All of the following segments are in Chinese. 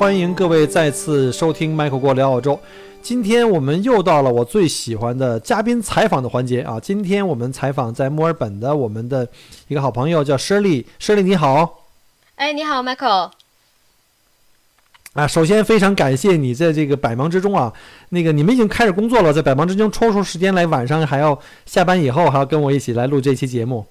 欢迎各位再次收听 Michael 过聊澳洲。今天我们又到了我最喜欢的嘉宾采访的环节啊！今天我们采访在墨尔本的我们的一个好朋友叫 Shirley，Shirley 你好。哎，你好，Michael。啊，首先非常感谢你在这个百忙之中啊，那个你们已经开始工作了，在百忙之中抽出时间来，晚上还要下班以后还要跟我一起来录这期节目。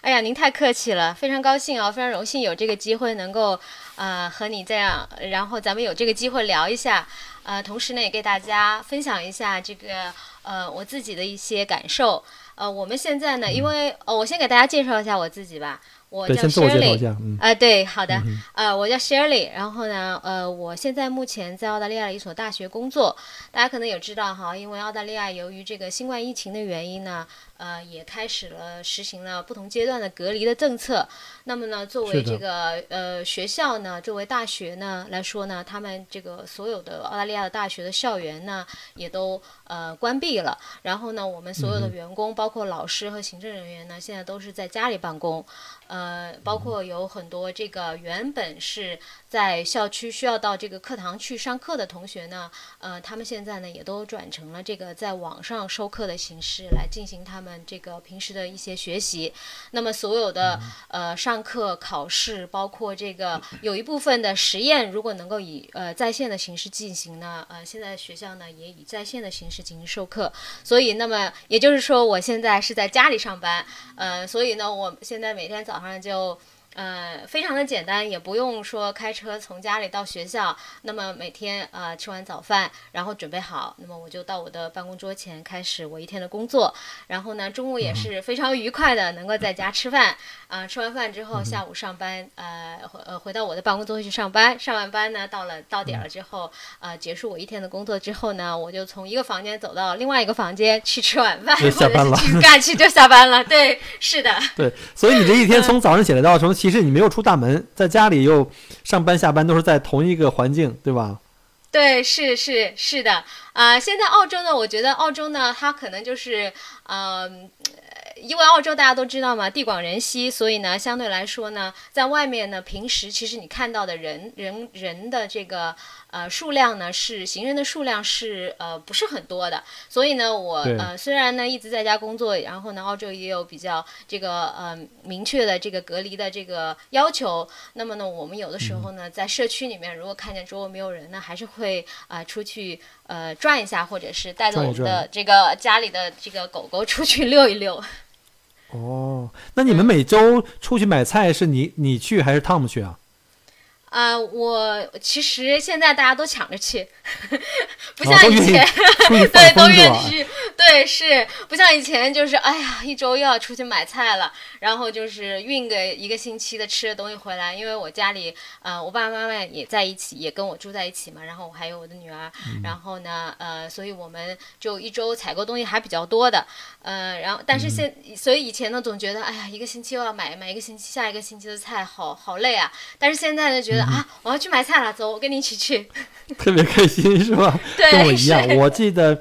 哎呀，您太客气了，非常高兴啊，非常荣幸有这个机会能够。呃，和你这样，然后咱们有这个机会聊一下，呃，同时呢，也给大家分享一下这个呃我自己的一些感受。呃，我们现在呢，因为呃，我先给大家介绍一下我自己吧。我叫 Shirley，呃，对，好的，呃，我叫 Shirley，然后呢，呃，我现在目前在澳大利亚的一所大学工作。大家可能也知道哈，因为澳大利亚由于这个新冠疫情的原因呢，呃，也开始了实行了不同阶段的隔离的政策。那么呢，作为这个呃学校呢，作为大学呢来说呢，他们这个所有的澳大利亚的大学的校园呢，也都呃关闭了。然后呢，我们所有的员工，包括老师和行政人员呢，现在都是在家里办公。呃，包括有很多这个原本是在校区需要到这个课堂去上课的同学呢，呃，他们现在呢也都转成了这个在网上授课的形式来进行他们这个平时的一些学习。那么所有的呃上课、考试，包括这个有一部分的实验，如果能够以呃在线的形式进行呢，呃，现在学校呢也以在线的形式进行授课。所以，那么也就是说，我现在是在家里上班，呃，所以呢，我现在每天。早上就。呃，非常的简单，也不用说开车从家里到学校。那么每天呃吃完早饭，然后准备好，那么我就到我的办公桌前开始我一天的工作。然后呢，中午也是非常愉快的，能够在家吃饭。啊，吃完饭之后，下午上班，呃，回呃回到我的办公桌去上班。上完班呢，到了到点了之后，呃，结束我一天的工作之后呢，我就从一个房间走到另外一个房间去吃晚饭，就下班了，去干去就下班了。对，是的。对，所以你这一天从早上起来到什么？其实你没有出大门，在家里又上班下班都是在同一个环境，对吧？对，是是是的啊。现在澳洲呢，我觉得澳洲呢，它可能就是嗯。因为澳洲大家都知道嘛，地广人稀，所以呢，相对来说呢，在外面呢，平时其实你看到的人人人的这个呃数量呢，是行人的数量是呃不是很多的。所以呢，我呃虽然呢一直在家工作，然后呢，澳洲也有比较这个呃明确的这个隔离的这个要求。那么呢，我们有的时候呢，在社区里面，如果看见周围没有人呢，还是会啊出去呃转一下，或者是带着我们的这个家里的这个狗狗出去溜一溜。哦，那你们每周出去买菜是你你去还是 Tom 去啊？啊，我其实现在大家都抢着去，不像以前，对，都愿意去，对，是不像以前，就是哎呀，一周又要出去买菜了，然后就是运个一个星期的吃的东西回来，因为我家里，呃，我爸爸妈妈也在一起，也跟我住在一起嘛，然后我还有我的女儿，然后呢，呃，所以我们就一周采购东西还比较多的，呃，然后但是现，所以以前呢总觉得，哎呀，一个星期又要买买一个星期下一个星期的菜，好好累啊，但是现在呢觉得。啊！我要去买菜了，走，我跟你一起去。特别开心是吧？对，跟我一样。我记得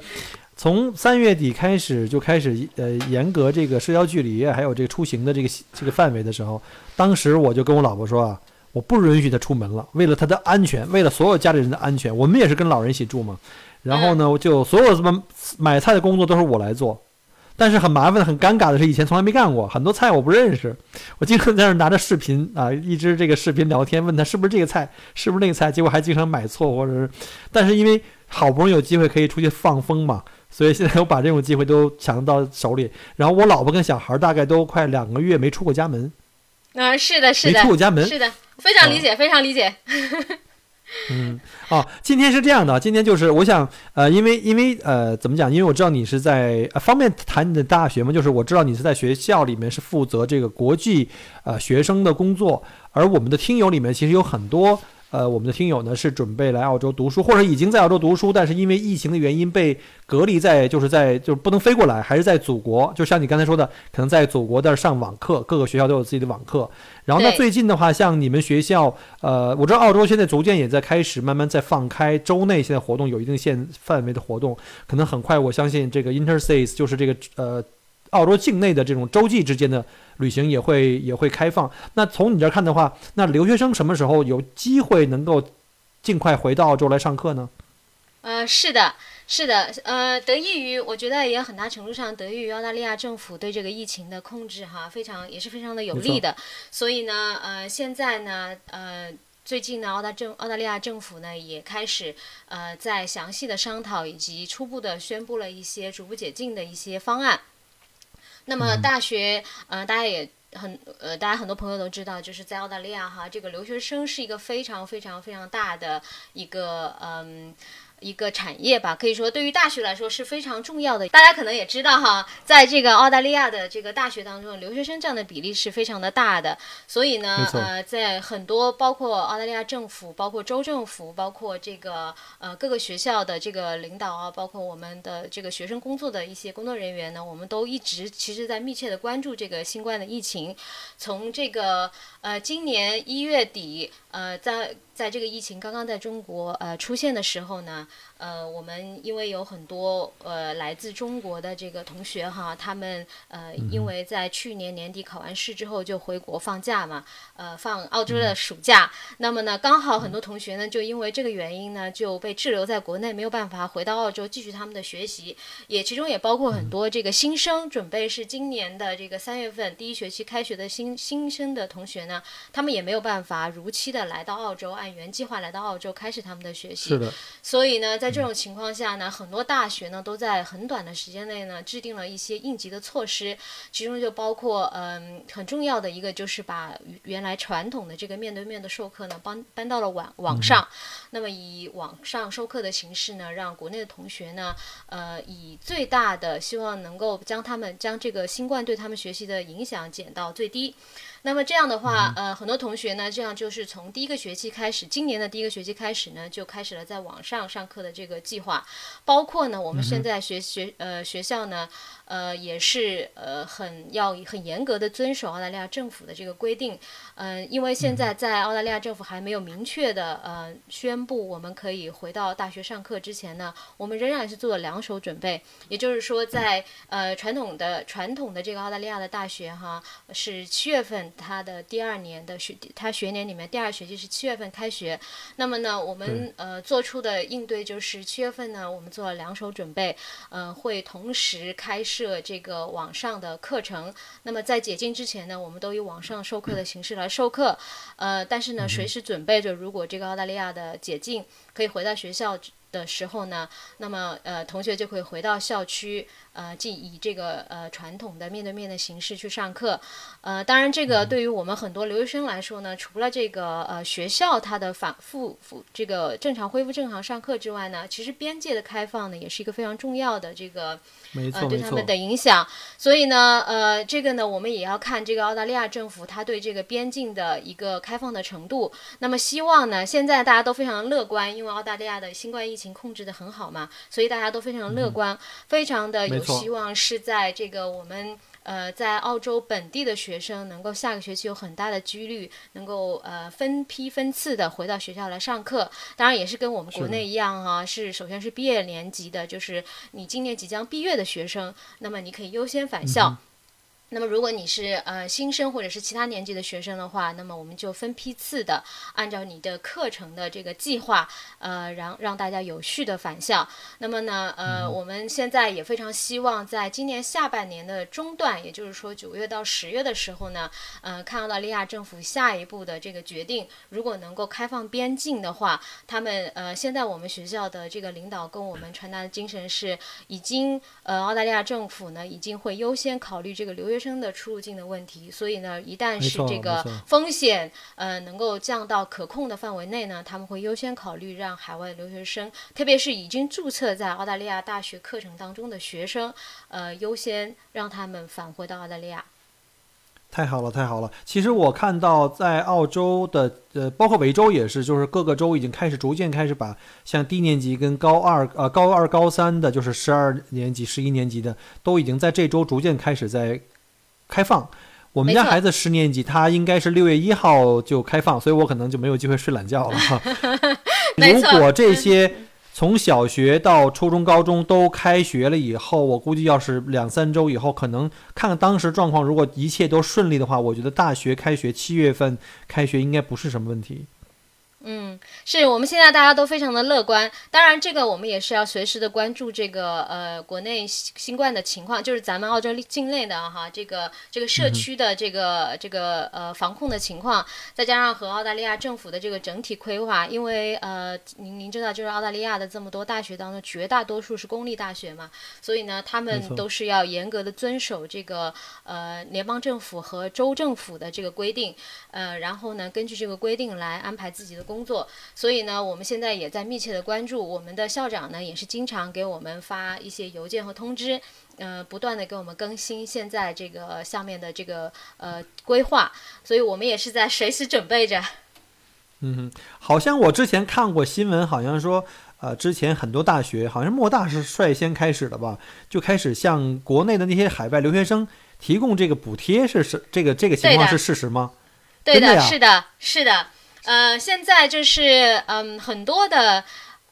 从三月底开始就开始呃严格这个社交距离，还有这个出行的这个这个范围的时候，当时我就跟我老婆说啊，我不允许她出门了，为了她的安全，为了所有家里人的安全，我们也是跟老人一起住嘛。然后呢，我就所有什么买菜的工作都是我来做。但是很麻烦、很尴尬的是，以前从来没干过，很多菜我不认识。我经常在那拿着视频啊，一直这个视频聊天，问他是不是这个菜，是不是那个菜，结果还经常买错，或者是。但是因为好不容易有机会可以出去放风嘛，所以现在我把这种机会都抢到手里。然后我老婆跟小孩大概都快两个月没出过家门。啊，是的，是的，没出过家门，是的，非常理解，非常理解。嗯，哦，今天是这样的，今天就是我想，呃，因为因为呃，怎么讲？因为我知道你是在、呃、方便谈你的大学吗？就是我知道你是在学校里面是负责这个国际呃学生的工作，而我们的听友里面其实有很多。呃，我们的听友呢是准备来澳洲读书，或者已经在澳洲读书，但是因为疫情的原因被隔离在，就是在就是不能飞过来，还是在祖国。就像你刚才说的，可能在祖国那儿上网课，各个学校都有自己的网课。然后呢，最近的话，像你们学校，呃，我知道澳洲现在逐渐也在开始慢慢在放开州内现在活动有一定限范围的活动，可能很快，我相信这个 interstates 就是这个呃澳洲境内的这种洲际之间的旅行也会也会开放。那从你这儿看的话，那留学生什么时候有机会能够尽快回到澳洲来上课呢？呃，是的，是的，呃，得益于我觉得也很大程度上得益于澳大利亚政府对这个疫情的控制哈，非常也是非常的有利的。所以呢，呃，现在呢，呃。最近呢，澳大政澳大利亚政府呢也开始呃在详细的商讨以及初步的宣布了一些逐步解禁的一些方案。那么大学，呃，大家也很呃，大家很多朋友都知道，就是在澳大利亚哈，这个留学生是一个非常非常非常大的一个嗯。一个产业吧，可以说对于大学来说是非常重要的。大家可能也知道哈，在这个澳大利亚的这个大学当中，留学生占的比例是非常的大的。所以呢呃，在很多包括澳大利亚政府、包括州政府、包括这个呃各个学校的这个领导啊，包括我们的这个学生工作的一些工作人员呢，我们都一直其实在密切的关注这个新冠的疫情。从这个呃今年一月底，呃，在在这个疫情刚刚在中国呃出现的时候呢，呃，我们因为有很多呃来自中国的这个同学哈，他们呃因为在去年年底考完试之后就回国放假嘛，呃放澳洲的暑假，那么呢刚好很多同学呢就因为这个原因呢就被滞留在国内，没有办法回到澳洲继续他们的学习，也其中也包括很多这个新生，准备是今年的这个三月份第一学期开学的新新生的同学呢，他们也没有办法如期的来到澳洲，按原计划来到澳洲开始他们的学习。是的，所以呢，在这种情况下呢，很多大学呢都在很短的时间内呢制定了一些应急的措施，其中就包括嗯很重要的一个就是把原来传统的这个面对面的授课呢搬搬到了网网上，那么以网上授课的形式呢，让国内的同学呢呃以最大的希望能够将他们将这个新冠对他们学习的影响减到最低。那么这样的话，呃，很多同学呢，这样就是从第一个学期开始，今年的第一个学期开始呢，就开始了在网上上课的这个计划。包括呢，我们现在学学呃学校呢，呃也是呃很要很严格的遵守澳大利亚政府的这个规定。嗯、因为现在在澳大利亚政府还没有明确的呃宣布我们可以回到大学上课之前呢，我们仍然是做了两手准备。也就是说在，呃传统的传统的这个澳大利亚的大学哈，是七月份它的第二年的学，它学年里面第二学期是七月份开学。那么呢，我们呃做出的应对就是七月份呢，我们做了两手准备，呃，会同时开设这个网上的课程。那么在解禁之前呢，我们都以网上授课的形式来授课，呃，但是呢，随时准备着，如果这个澳大利亚的解禁可以回到学校的时候呢，那么呃，同学就会回到校区，呃，即以这个呃传统的面对面的形式去上课。呃，当然，这个对于我们很多留学生来说呢，除了这个呃学校它的反复复这个正常恢复正常上课之外呢，其实边界的开放呢，也是一个非常重要的这个呃对他们的影响。所以呢，呃，这个呢，我们也要看这个澳大利亚政府它对这个边境的一个开放的程度。那么希望呢，现在大家都非常乐观，因为澳大利亚的新冠疫情控制的很好嘛，所以大家都非常乐观，非常的有希望是在这个我们。呃，在澳洲本地的学生能够下个学期有很大的几率能够呃分批分次的回到学校来上课，当然也是跟我们国内一样哈、是首先是毕业年级的，就是你今年即将毕业的学生，那么你可以优先返校。那么，如果你是呃新生或者是其他年级的学生的话，那么我们就分批次的按照你的课程的这个计划，呃，让让大家有序的返校。那么呢，呃，我们现在也非常希望在今年下半年的中段，也就是说九月到十月的时候呢，呃，看澳大利亚政府下一步的这个决定，如果能够开放边境的话，他们呃，现在我们学校的这个领导跟我们传达的精神是，已经呃，澳大利亚政府呢已经会优先考虑这个留学学生的出入境的问题。所以呢，一旦是这个风险呃能够降到可控的范围内呢，他们会优先考虑让海外留学生，特别是已经注册在澳大利亚大学课程当中的学生，呃，优先让他们返回到澳大利亚。太好了，太好了！其实我看到在澳洲的，呃，包括维州也是，就是各个州已经开始逐渐开始把像低年级跟高二、呃高二、高三的，就是十二年级、十一年级的，都已经在这周逐渐开始在开放。我们家孩子十年级，他应该是六月一号就开放，所以我可能就没有机会睡懒觉了哈。如果这些从小学到初中、高中都开学了以后，我估计要是两三周以后，可能看看当时状况，如果一切都顺利的话，我觉得大学开学七月份开学应该不是什么问题。嗯，是我们现在大家都非常的乐观。当然，这个我们也是要随时的关注这个呃国内新新冠的情况，就是咱们澳洲境内的哈这个这个社区的这个、这个呃防控的情况，再加上和澳大利亚政府的这个整体规划，因为呃您您知道，就是澳大利亚的这么多大学当中，绝大多数是公立大学嘛，所以呢，他们都是要严格的遵守这个呃联邦政府和州政府的这个规定，呃，然后呢，根据这个规定来安排自己的工作。所以呢，我们现在也在密切的关注，我们的校长呢也是经常给我们发一些邮件和通知，呃，不断的给我们更新现在这个下面的这个呃规划，所以我们也是在随时准备着。嗯哼，好像我之前看过新闻，好像说，呃，之前很多大学，好像莫大是率先开始的吧，就开始向国内的那些海外留学生提供这个补贴，是是这个这个情况是事实吗？对真的呀是的，是的，呃，现在就是嗯，很多的。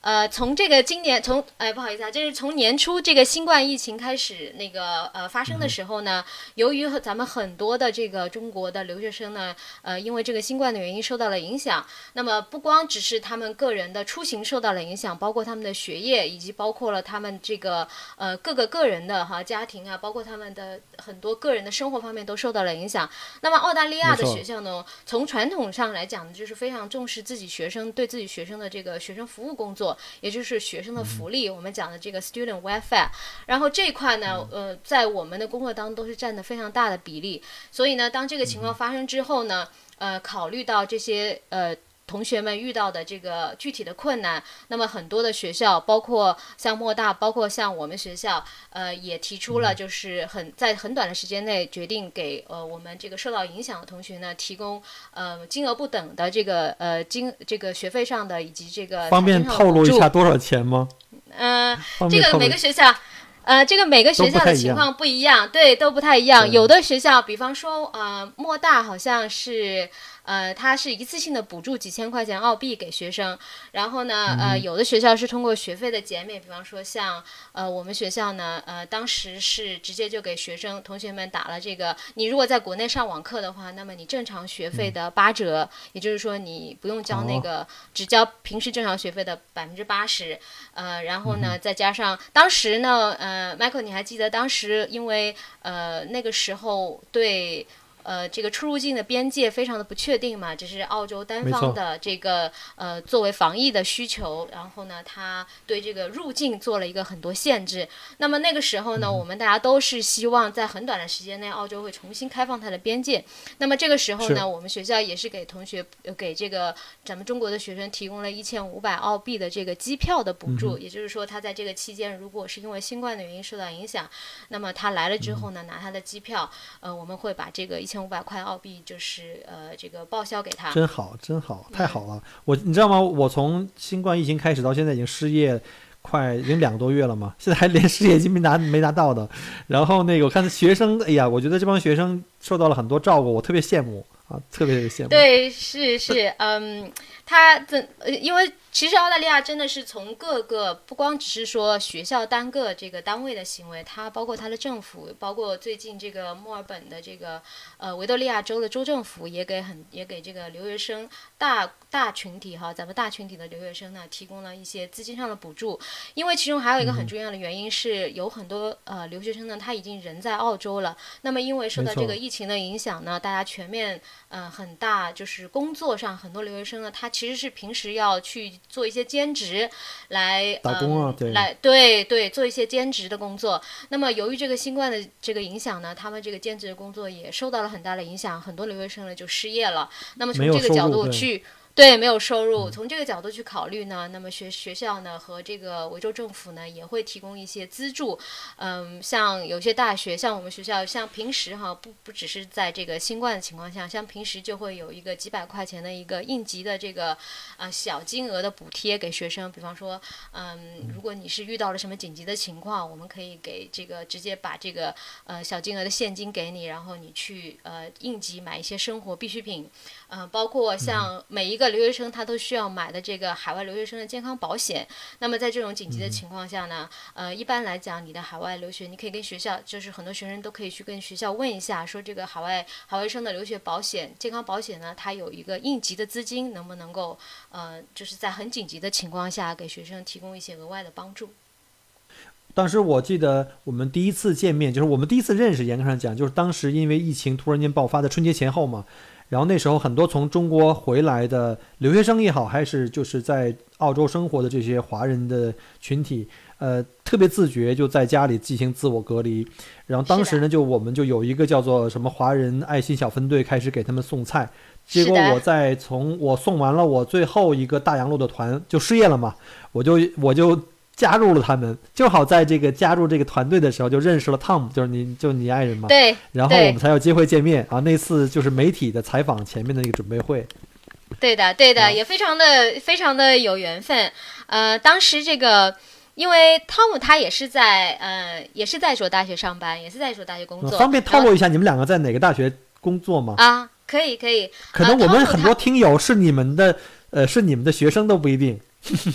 呃，从这个今年从哎不好意思啊，就是从年初这个新冠疫情开始那个呃发生的时候呢，由于和咱们很多的这个中国的留学生呢，呃，因为这个新冠的原因受到了影响，那么不光只是他们个人的出行受到了影响，包括他们的学业，以及包括了他们这个呃各个个人的哈家庭啊，包括他们的很多个人的生活方面都受到了影响。那么澳大利亚的学校呢，从传统上来讲呢，就是非常重视自己学生对自己学生的这个学生服务工作，也就是学生的福利，我们讲的这个 student welfare。然后这一块呢，呃，在我们的工作当中都是占的非常大的比例。所以呢，当这个情况发生之后呢，呃，考虑到这些呃。同学们遇到的这个具体的困难，那么很多的学校，包括像莫大，包括像我们学校，呃，也提出了就是很在很短的时间内决定给呃我们这个受到影响的同学呢提供呃金额不等的这个呃金这个学费上的以及这个方便透露一下多少钱吗？嗯、这个每个学校，呃，这个每个学校的情况不一样，对，都不太一样。有的学校，比方说，呃，莫大好像是。呃，它是一次性的补助几千块钱澳币给学生，然后呢，嗯呃，有的学校是通过学费的减免，比方说像呃我们学校呢，呃，当时是直接就给学生同学们打了这个，你如果在国内上网课的话，那么你正常学费的八折，也就是说你不用交那个、只交平时正常学费的百分之八十，呃，然后嗯呢，再加上当时呢，呃，Michael，你还记得当时因为呃那个时候对。呃，这个出入境的边界非常的不确定嘛，这是澳洲单方的这个呃作为防疫的需求，然后呢，它对这个入境做了一个很多限制。那么那个时候呢，嗯我们大家都是希望在很短的时间内，澳洲会重新开放它的边界。那么这个时候呢，我们学校也是给同学呃给这个咱们中国的学生提供了一千五百澳币的这个机票的补嗯助，也就是说他在这个期间如果是因为新冠的原因受到影响，那么他来了之后呢，拿他的机票，呃，我们会把这个一千五百块澳币就是呃这个报销给他。真好，真好，太好了！我你知道吗？我从新冠疫情开始到现在已经失业快已经两个多月了嘛，现在还连失业金没拿没拿到的。然后那个我看学生，哎呀，我觉得这帮学生受到了很多照顾，我特别羡慕啊，特别特别羡慕。对，是是，嗯，他怎呃，因为其实澳大利亚真的是从各个不光只是说学校单个这个单位的行为，它包括它的政府，包括最近这个墨尔本的这个呃维多利亚州的州政府也给很也给这个留学生大大群体哈，咱们大群体的留学生呢提供了一些资金上的补助，因为其中还有一个嗯。很重要的原因是有很多呃留学生呢他已经人在澳洲了，那么因为受到这个疫情的影响呢，大家全面呃很大，就是工作上很多留学生呢，他其实是平时要去做一些兼职，来打工啊来对对做一些兼职的工作。那么由于这个新冠的这个影响呢，他们这个兼职的工作也受到了很大的影响，很多留学生呢就失业了。那么从这个角度去。对，没有收入。从这个角度去考虑呢，那么学学校呢和这个维州政府呢也会提供一些资助。嗯，像有些大学，像我们学校，像平时哈，不不只是在这个新冠的情况下，像平时就会有一个几百块钱的一个应急的这个呃小金额的补贴给学生。比方说，嗯，如果你是遇到了什么紧急的情况，我们可以给这个直接把这个呃小金额的现金给你，然后你去呃应急买一些生活必需品。呃，包括像每一个留学生他都需要买的这个海外留学生的健康保险。那么在这种紧急的情况下呢，呃，一般来讲，你的海外留学，你可以跟学校，就是很多学生都可以去跟学校问一下，说这个海外海外生的留学保险、健康保险呢，它有一个应急的资金，能不能够呃，就是在很紧急的情况下给学生提供一些额外的帮助？当时我记得我们第一次见面，就是我们第一次认识，严格上讲，就是当时因为疫情突然间爆发的春节前后嘛，然后那时候很多从中国回来的留学生也好，还是就是在澳洲生活的这些华人的群体，呃，特别自觉就在家里进行自我隔离。然后当时呢，就我们就有一个叫做什么华人爱心小分队，开始给他们送菜。结果我在从我送完了我最后一个大洋路的团就失业了嘛，我就我就加入了他们，正好在这个加入这个团队的时候就认识了汤姆就是你就你爱人嘛，对然后我们才有机会见面啊。那次就是媒体的采访前面的那个准备会，对的，对的，啊也非常的非常的有缘分。呃，当时这个。因为汤姆他也是在呃，也是在一所大学上班，也是在一所大学工作。方便透露一下你们两个在哪个大学工作吗？啊？可以，可以。可能我们很多听友是你们的，呃，是你们的学生都不一定。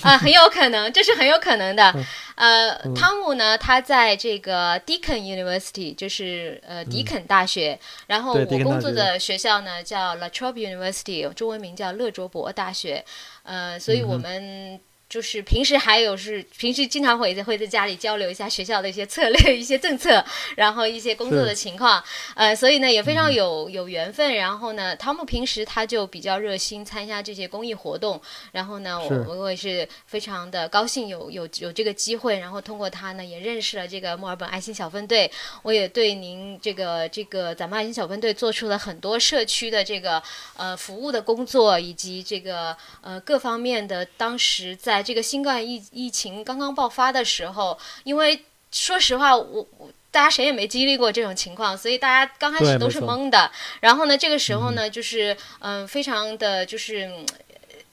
啊，很有可能，这是很有可能的嗯。呃，嗯汤姆呢，他在这个 Deakin University，就是呃迪肯大学，然后我工作的学校呢叫 La Trobe University，中文名叫勒卓伯大学。呃，所以我们。就是平时还有是平时经常会在会在家里交流一下学校的一些策略、一些政策，然后一些工作的情况，呃，所以呢也非嗯。常有有缘分。然后呢，汤姆平时他就比较热心参加这些公益活动，然后呢，我我也是非常的高兴有有有这个机会，然后通过他呢也认识了这个墨尔本爱心小分队，我也对您这个这个咱们爱心小分队做出了很多社区的这个呃服务的工作，以及这个呃各方面的。当时在这个新冠疫疫情刚刚爆发的时候，因为说实话，我我。大家谁也没经历过这种情况，所以大家刚开始都是懵的。然后呢，这个时候呢，就是嗯、非常的就是。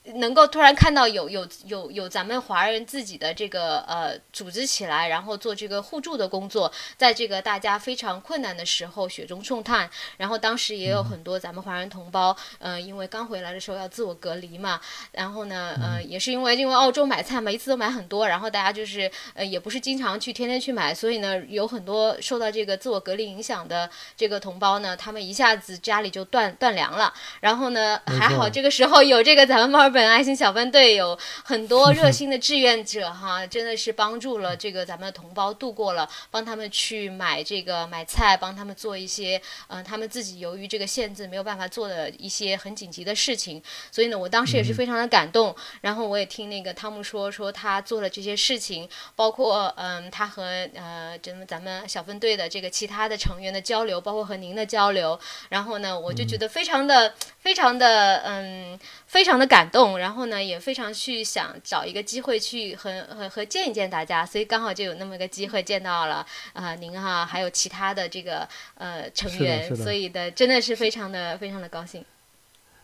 嗯能够突然看到有有有有咱们华人自己的这个呃组织起来，然后做这个互助的工作，在这个大家非常困难的时候雪中送炭。然后当时也有很多咱们华人同胞，呃，因为刚回来的时候要自我隔离嘛，然后呢，呃，也是因为因为澳洲买菜嘛，一次都买很多，然后大家就是呃也不是经常去天天去买，所以呢，有很多受到这个自我隔离影响的这个同胞呢，他们一下子家里就断断粮了。然后呢，还好这个时候有这个咱们本爱心小分队有很多热心的志愿者哈，真的是帮助了这个咱们的同胞度过了，帮他们去买这个买菜，帮他们做一些嗯、呃他们自己由于这个限制没有办法做的一些很紧急的事情。所以呢，我当时也是非常的感动。然后我也听那个汤姆说说他做了这些事情，包括嗯他和呃咱们咱们小分队的这个其他的成员的交流，包括和您的交流。然后呢，我就觉得非常的、非常的嗯非常的感动。然后呢，也非常去想找一个机会去和和和见一见大家。所以刚好就有那么个机会见到了啊、呃您哈、还有其他的这个呃成员，所以的真的是非常的非常的高兴。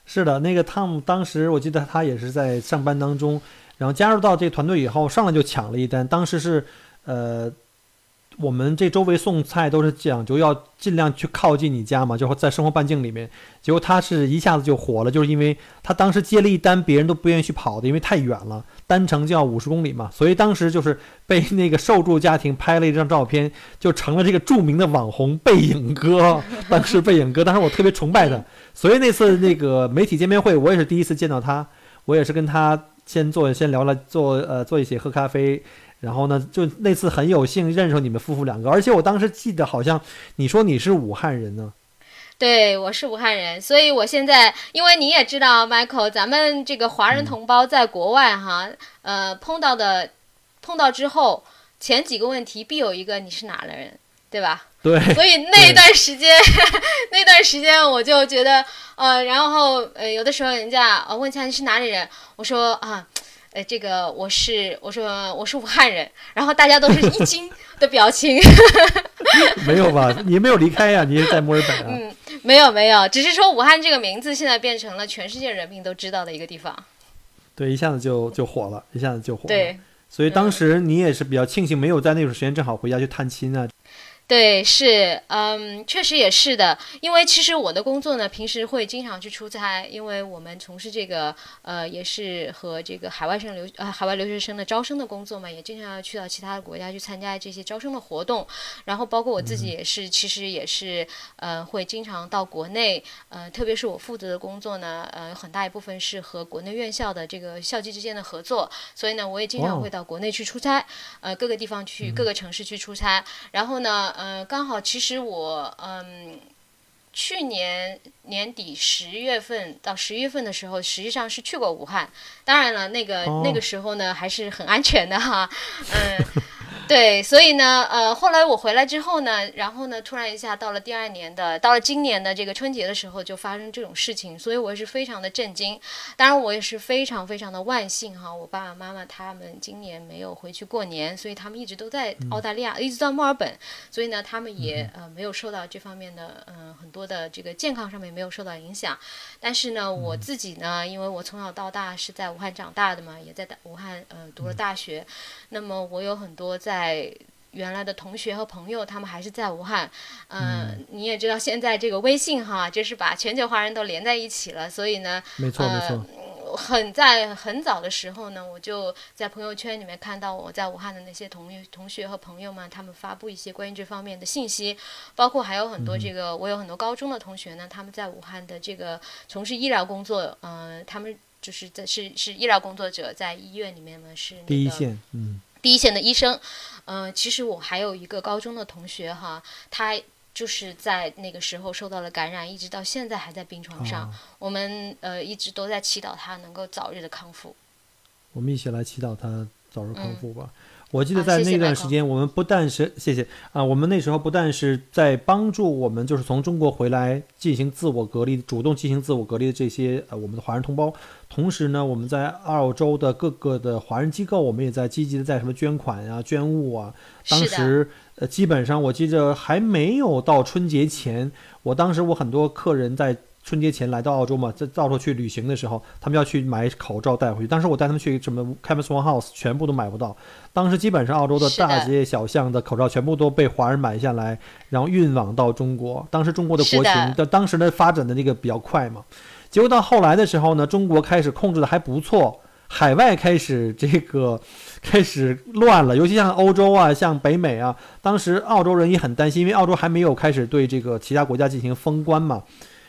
是的，那个汤姆当时我记得他也是在上班当中，然后加入到这个团队以后，上来就抢了一单。当时是，呃，我们这周围送菜都是讲究要尽量去靠近你家嘛，就在生活半径里面。结果他是一下子就火了，就是因为他当时接了一单，别人都不愿意去跑的，因为太远了，单程就要五十公里嘛。所以当时就是被那个受助家庭拍了一张照片，就成了这个著名的网红背影哥。当时背影哥，当时我特别崇拜他。所以那次那个媒体见面会，我也是第一次见到他，我也是跟他先坐先聊了坐呃坐一起喝咖啡，然后呢就那次很有幸认识你们夫妇两个，而且我当时记得好像你说你是武汉人呢，对，我是武汉人，所以我现在，因为你也知道，Michael，咱们这个华人同胞在国外哈，呃，碰到的碰到之后，前几个问题必有一个你是哪的人，对吧？对，所以那段时间，那段时间我就觉得，呃，然后呃，有的时候人家呃问一下你是哪里人，我说啊，呃，这个我是我说我是武汉人，然后大家都是一 惊的表情。没有吧？你没有离开呀？你也在墨尔本啊？嗯，没有没有，只是说武汉这个名字现在变成了全世界人民都知道的一个地方。对，一下子就就火了，一下子就火了。对，所以当时你也是比较庆幸，没有在那段时间正好回家去探亲啊。对，是，嗯，确实也是的，因为其实我的工作呢，平时会经常去出差，因为我们从事这个，呃，也是和这个海外生留，呃，海外留学生的招生的工作嘛，也经常要去到其他的国家去参加这些招生的活动，然后包括我自己也是，其实也是，呃，会经常到国内，呃，特别是我负责的工作呢，呃，很大一部分是和国内院校的这个校际之间的合作，所以呢，我也经常会到国内去出差，呃，各个地方去，各个城市去出差，然后呢。嗯，刚好其实我嗯，去年年底十月份到十一月份的时候，实际上是去过武汉。当然了，那个那个时候呢，还是很安全的哈。嗯。对，所以呢，呃，后来我回来之后呢，然后呢，突然一下到了第二年的，到了今年的这个春节的时候，就发生这种事情，所以我也是非常的震惊。当然，我也是非常非常的万幸哈，我爸爸妈妈他们今年没有回去过年，所以他们一直都在澳大利亚，一直到墨尔本，所以呢，他们也呃没有受到这方面的嗯很多的这个健康上面没有受到影响。但是呢，我自己呢，因为我从小到大是在武汉长大的嘛，也在武汉呃读了大学，那么我有很多在。在原来的同学和朋友，他们还是在武汉。嗯，你也知道，现在这个微信哈，就是把全球华人都连在一起了。所以呢，没错没错。很在很早的时候呢，我就在朋友圈里面看到我在武汉的那些同同学和朋友们，他们发布一些关于这方面的信息，包括还有很多这个，我有很多高中的同学呢，他们在武汉的这个从事医疗工作，嗯，他们就是在是是医疗工作者，在医院里面呢是第一线，嗯。第一线的医生，嗯，其实我还有一个高中的同学哈，他就是在那个时候受到了感染，一直到现在还在病床上。我们呃一直都在祈祷他能够早日的康复。我们一起来祈祷他早日康复吧。我记得在那段时间，我们不但是谢谢啊，我们那时候不但是在帮助我们就是从中国回来进行自我隔离、主动进行自我隔离的这些呃我们的华人同胞，同时呢，我们在澳洲的各个的华人机构，我们也在积极的在什么捐款啊、捐物啊。当时呃，基本上我记着还没有到春节前，我当时我很多客人在。春节前来到澳洲嘛，在到处去旅行的时候，他们要去买口罩带回去。当时我带他们去什么 c a m s One House，全部都买不到。当时基本上澳洲的大街小巷的口罩全部都被华人买下来，然后运往到中国。当时中国的国情的当时的发展的那个比较快嘛。结果到后来的时候呢，中国开始控制的还不错，海外开始这个 开始乱了，尤其像欧洲啊，像北美啊，当时澳洲人也很担心，因为澳洲还没有开始对这个其他国家进行封关嘛。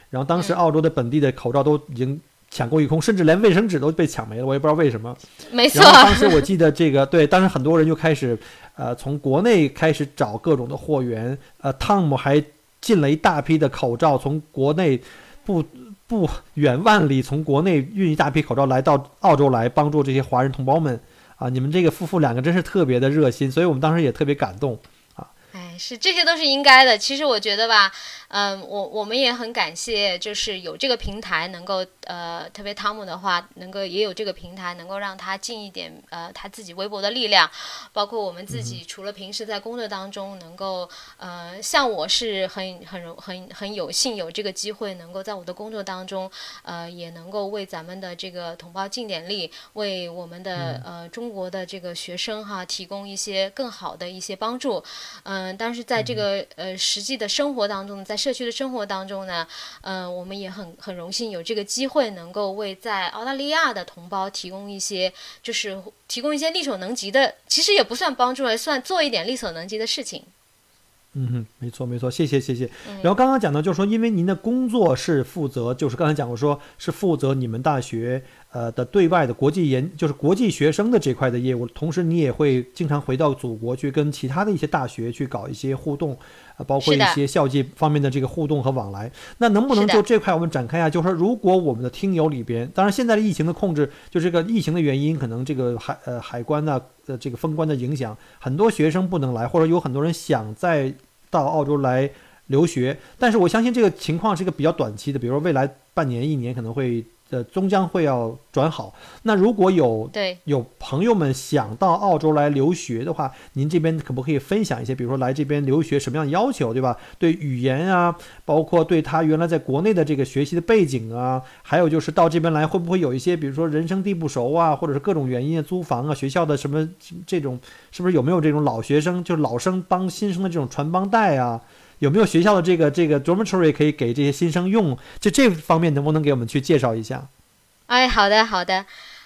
然后当时澳洲的本地的口罩都已经抢购一空，甚至连卫生纸都被抢没了，我也不知道为什么。没错。然后当时我记得这个，对，当时很多人就开始，呃，从国内开始找各种的货源。呃，汤姆还进了一大批的口罩，从国内不不远万里从国内运一大批口罩来到澳洲来帮助这些华人同胞们。啊，你们这个夫妇两个真是特别的热心，所以我们当时也特别感动。啊，哎，是这些都是应该的。其实我觉得吧。嗯，我我们也很感谢，就是有这个平台能够，呃，特别汤姆的话，能够也有这个平台，能够让他尽一点，呃，他自己微薄的力量，包括我们自己，除了平时在工作当中能够，呃，像我是很很荣很很有幸有这个机会，能够在我的工作当中，呃，也能够为咱们的这个同胞尽点力，为我们的呃中国的这个学生哈提供一些更好的一些帮助，嗯，但是在这个呃实际的生活当中，在社区的生活当中呢，嗯，我们也很很荣幸有这个机会，能够为在澳大利亚的同胞提供一些，就是提供一些力所能及的，其实也不算帮助，算做一点力所能及的事情。嗯哼，没错没错，谢谢谢谢。然后刚刚讲到就是说，因为您的工作是负责，就是刚才讲过说是负责你们大学呃的对外的国际研，就是国际学生的这块的业务，同时你也会经常回到祖国去跟其他的一些大学去搞一些互动，呃，包括一些校际方面的这个互动和往来。那能不能就这块我们展开一下？就是说，如果我们的听友里边，当然现在的疫情的控制，就这个疫情的原因，可能这个海呃海关呢。的这个封关的影响，很多学生不能来，或者有很多人想再到澳洲来留学，但是我相信这个情况是一个比较短期的，比如说未来半年、一年可能会。呃，终将会要转好。那如果有对有朋友们想到澳洲来留学的话，您这边可不可以分享一些，比如说来这边留学什么样的要求，对吧？对语言啊，包括对他原来在国内的这个学习的背景啊，还有就是到这边来会不会有一些，比如说人生地不熟啊，或者是各种原因啊租房啊，学校的什么这种，是不是有没有这种老学生就是老生帮新生的这种传帮带啊？有没有学校的这个这个 dormitory 可以给这些新生用？就这方面能不能给我们去介绍一下？哎，好的，好的。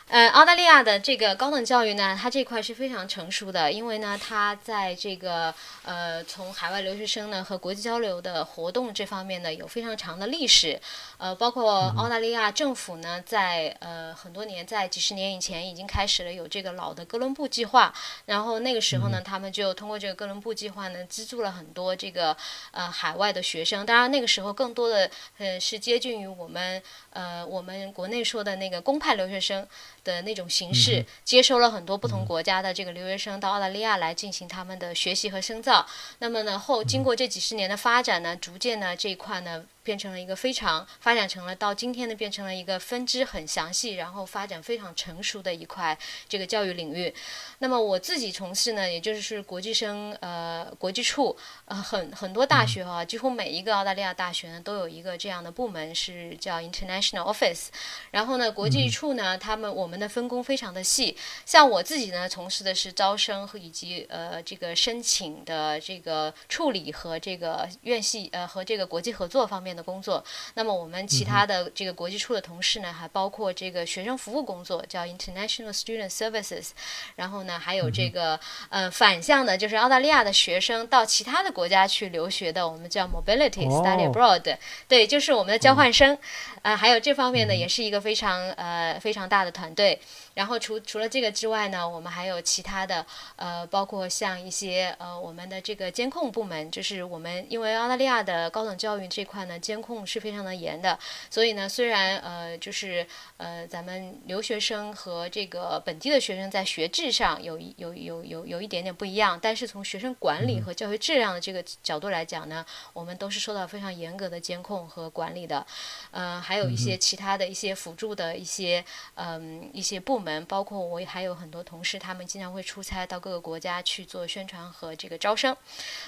呃，澳大利亚的这个高等教育呢，它这块是非常成熟的，因为呢，它在这个呃，从海外留学生呢和国际交流的活动这方面呢，有非常长的历史。呃，包括澳大利亚政府呢，在呃很多年，在几十年以前已经开始了有这个老的哥伦布计划，然后那个时候呢，他们就通过这个哥伦布计划呢，资助了很多这个呃海外的学生。当然那个时候更多的呃是接近于我们呃我们国内说的那个公派留学生。的那种形式，接收了很多不同国家的这个留学生到澳大利亚来进行他们的学习和深造。那么呢，后经过这几十年的发展呢，逐渐呢这一块呢。变成了一个非常发展成了到今天呢，变成了一个分支很详细，然后发展非常成熟的一块这个教育领域。那么我自己从事呢，也就是国际生呃国际处呃很很多大学啊，几乎每一个澳大利亚大学呢都有一个这样的部门是叫 International Office。然后呢，国际处呢，他们我们的分工非常的细。像我自己呢，从事的是招生和以及呃这个申请的这个处理和这个院系呃和这个国际合作方面。的工作，那么我们其他的这个国际处的同事呢，还包括这个学生服务工作，叫 International Student Services，然后呢，还有这个呃反向的，就是澳大利亚的学生到其他的国家去留学的，我们叫 Mobility Study Abroad，对，就是我们的交换生，啊，还有这方面呢，也是一个非常呃非常大的团队。对？然后除除了这个之外呢，我们还有其他的，呃，包括像一些呃，我们的这个监控部门，就是我们因为澳大利亚的高等教育这块呢，监控是非常的严的，所以呢，虽然呃，就是呃，咱们留学生和这个本地的学生在学制上有有有有有一点点不一样，但是从学生管理和教学质量的这个角度来讲呢，我们都是受到非常严格的监控和管理的，呃，还有一些其他的一些辅助的一些嗯一些部门。们包括我还有很多同事，他们经常会出差到各个国家去做宣传和这个招生。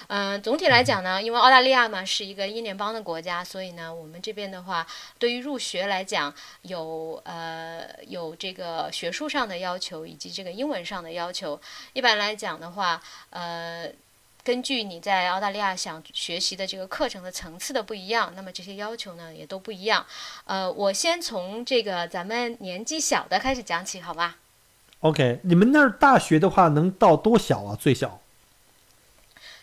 嗯，总体来讲呢，因为澳大利亚嘛是一个英联邦的国家，所以呢，我们这边的话，对于入学来讲，有呃有这个学术上的要求，以及这个英文上的要求。一般来讲的话，呃。根据你在澳大利亚想学习的这个课程的层次的不一样，那么这些要求呢也都不一样。呃，我先从这个咱们年纪小的开始讲起，好吧？OK，你们那儿大学的话能到多小啊？最小？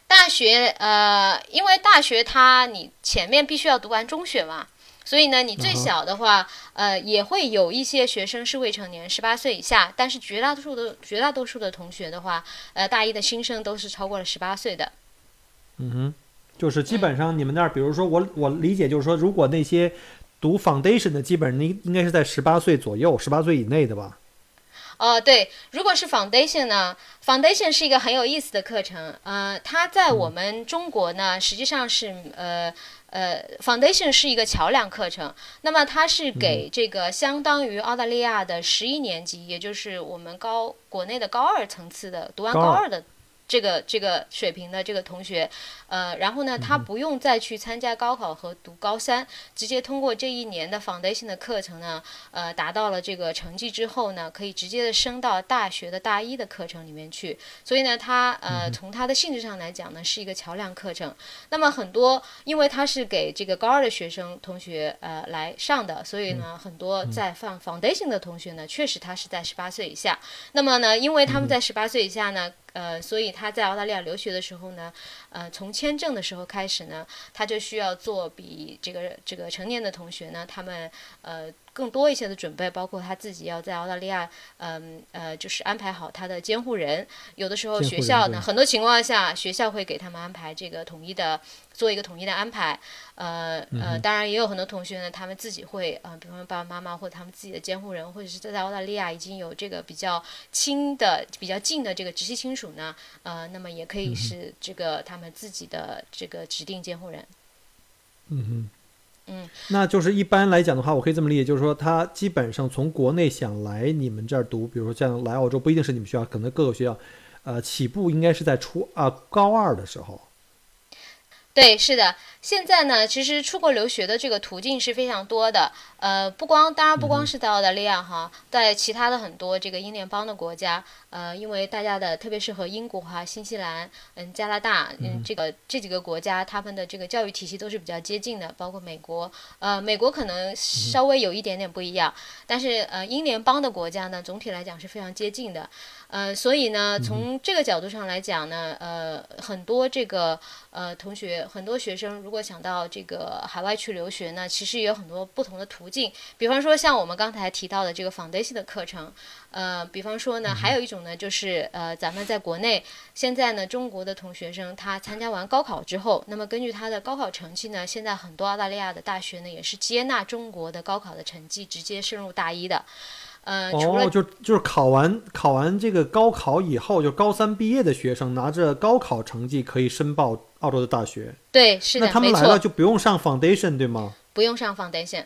大学呃，因为大学它你前面必须要读完中学嘛。所以呢，你最小的话，呃，也会有一些学生是未成年，十八岁以下。但是绝大多数的绝大多数的同学的话，呃，大一的新生都是超过了十八岁的。嗯哼，就是基本上你们那儿，比如说我我理解就是说，如果那些读 foundation 的，基本上应应该是在十八岁左右，十八岁以内的吧？哦，对，如果是 foundation 呢，foundation 是一个很有意思的课程。呃，它在我们中国呢，实际上是呃。呃，Foundation 是一个桥梁课程，那么它是给这个相当于澳大利亚的十一年级，也就是我们高国内的高二层次的读完高二的。这个这个水平的这个同学，呃，然后呢，他不用再去参加高考和读高三，直接通过这一年的 foundation 的课程呢，呃，达到了这个成绩之后呢，可以直接的升到大学的大一的课程里面去。所以呢，他呃，从它的性质上来讲呢，是一个桥梁课程。那么很多，因为他是给这个高二的学生同学呃来上的，所以呢，很多在放 foundation 的同学呢，确实他是在十八岁以下。那么呢，因为他们在十八岁以下呢。呃，所以他在澳大利亚留学的时候呢，呃，从签证的时候开始呢，他就需要做比这个这个成年的同学呢，他们呃。更多一些的准备，包括他自己要在澳大利亚，嗯呃，就是安排好他的监护人。有的时候学校呢，很多情况下学校会给他们安排这个统一的，做一个统一的安排。呃呃，当然也有很多同学呢，他们自己会，呃，比方说爸爸妈妈或者他们自己的监护人，或者是在澳大利亚已经有这个比较亲的、比较近的这个直系亲属呢，呃，那么也可以是这个他们自己的这个指定监护人。嗯哼。嗯，那就是一般来讲的话，我可以这么理解，就是说他基本上从国内想来你们这儿读，比如说像来澳洲，不一定是你们学校，可能各个学校，呃，起步应该是在初啊高二的时候。对，是的。现在呢，其实出国留学的这个途径是非常多的。呃，不光，当然不光是在澳大利亚哈，在其他的很多这个英联邦的国家，呃，因为大家的，特别是和英国哈、新西兰、嗯、加拿大，嗯，这个这几个国家，他们的这个教育体系都是比较接近的。包括美国，呃，美国可能稍微有一点点不一样，但是呃，英联邦的国家呢，总体来讲是非常接近的。呃，所以呢，从这个角度上来讲呢，呃，很多这个呃同学，很多学生如果想到这个海外去留学呢，其实也有很多不同的途径。比方说像我们刚才提到的这个 foundation 的课程，呃，比方说呢，还有一种呢，就是呃，咱们在国内现在呢，中国的同学生他参加完高考之后，那么根据他的高考成绩呢，现在很多澳大利亚的大学呢，也是接纳中国的高考的成绩，直接升入大一的。呃，哦，就就是考完考完这个高考以后，就高三毕业的学生拿着高考成绩可以申报澳洲的大学。对，是的，那他们来了就不用上 foundation 对吗？不用上 foundation。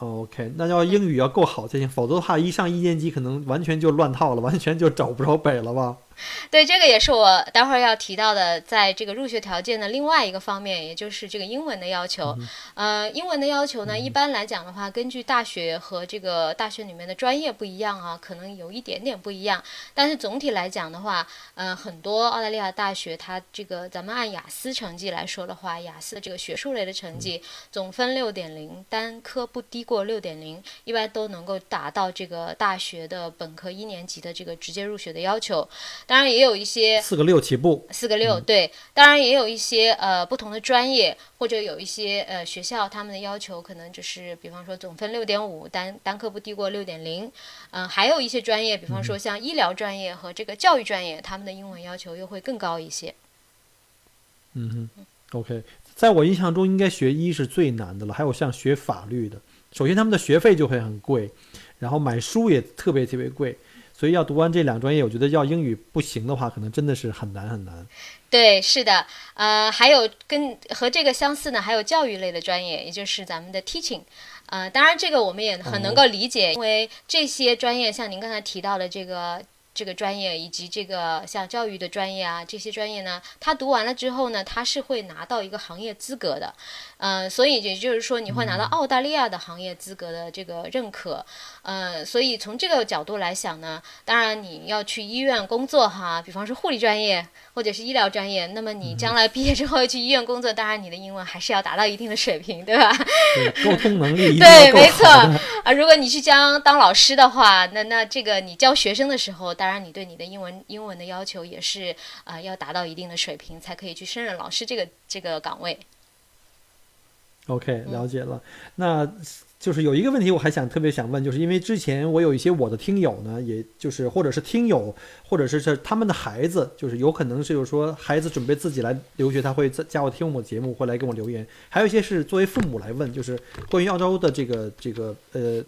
OK，那要英语要够好才行，否则的话一上一年级可能完全就乱套了，完全就找不着北了吧。对，这个也是我待会儿要提到的，在这个入学条件的另外一个方面，也就是这个英文的要求。呃，英文的要求呢，一般来讲的话，根据大学和这个大学里面的专业不一样啊，可能有一点点不一样。但是总体来讲的话，呃，很多澳大利亚大学它这个咱们按雅思成绩来说的话，雅思的这个学术类的成绩总分六点零，单科不低过六点零，一般都能够达到这个大学的本科一年级的这个直接入学的要求。当然也有一些四个六起步，四个六对。当然也有一些呃不同的专业，或者有一些呃学校，他们的要求可能就是，比方说总分六点五，单单科不低过六点零。嗯，还有一些专业，比方说像医疗专业和这个教育专业，他们的英文要求又会更高一些。嗯哼，OK，在我印象中，应该学医是最难的了。还有像学法律的，首先他们的学费就会很贵，然后买书也特别特别贵。所以要读完这两个专业，我觉得要英语不行的话，可能真的是很难很难。对，是的，呃，还有跟和这个相似呢，还有教育类的专业，也就是咱们的 teaching，呃，当然这个我们也很能够理解，因为这些专业像您刚才提到的这个这个专业，以及这个像教育的专业啊，这些专业呢，他读完了之后呢，他是会拿到一个行业资格的。嗯，所以也就是说，你会拿到澳大利亚的行业资格的这个认可。呃，所以从这个角度来想呢，当然你要去医院工作哈，比方说护理专业或者是医疗专业，那么你将来毕业之后要去医院工作，当然你的英文还是要达到一定的水平，对吧？沟通能力对，没错啊。如果你去将当老师的话，那那这个你教学生的时候，当然你对你的英文英文的要求也是啊，要达到一定的水平，才可以去胜任老师这个这个岗位。OK，了解了。那就是有一个问题，我还想特别想问，就是因为之前我有一些我的听友呢，也就是或者是听友，或者是是他们的孩子，就是有可能是就是说孩子准备自己来留学，他会加我听我节目，会来跟我留言。还有一些是作为父母来问，就是关于澳洲的这个这个呃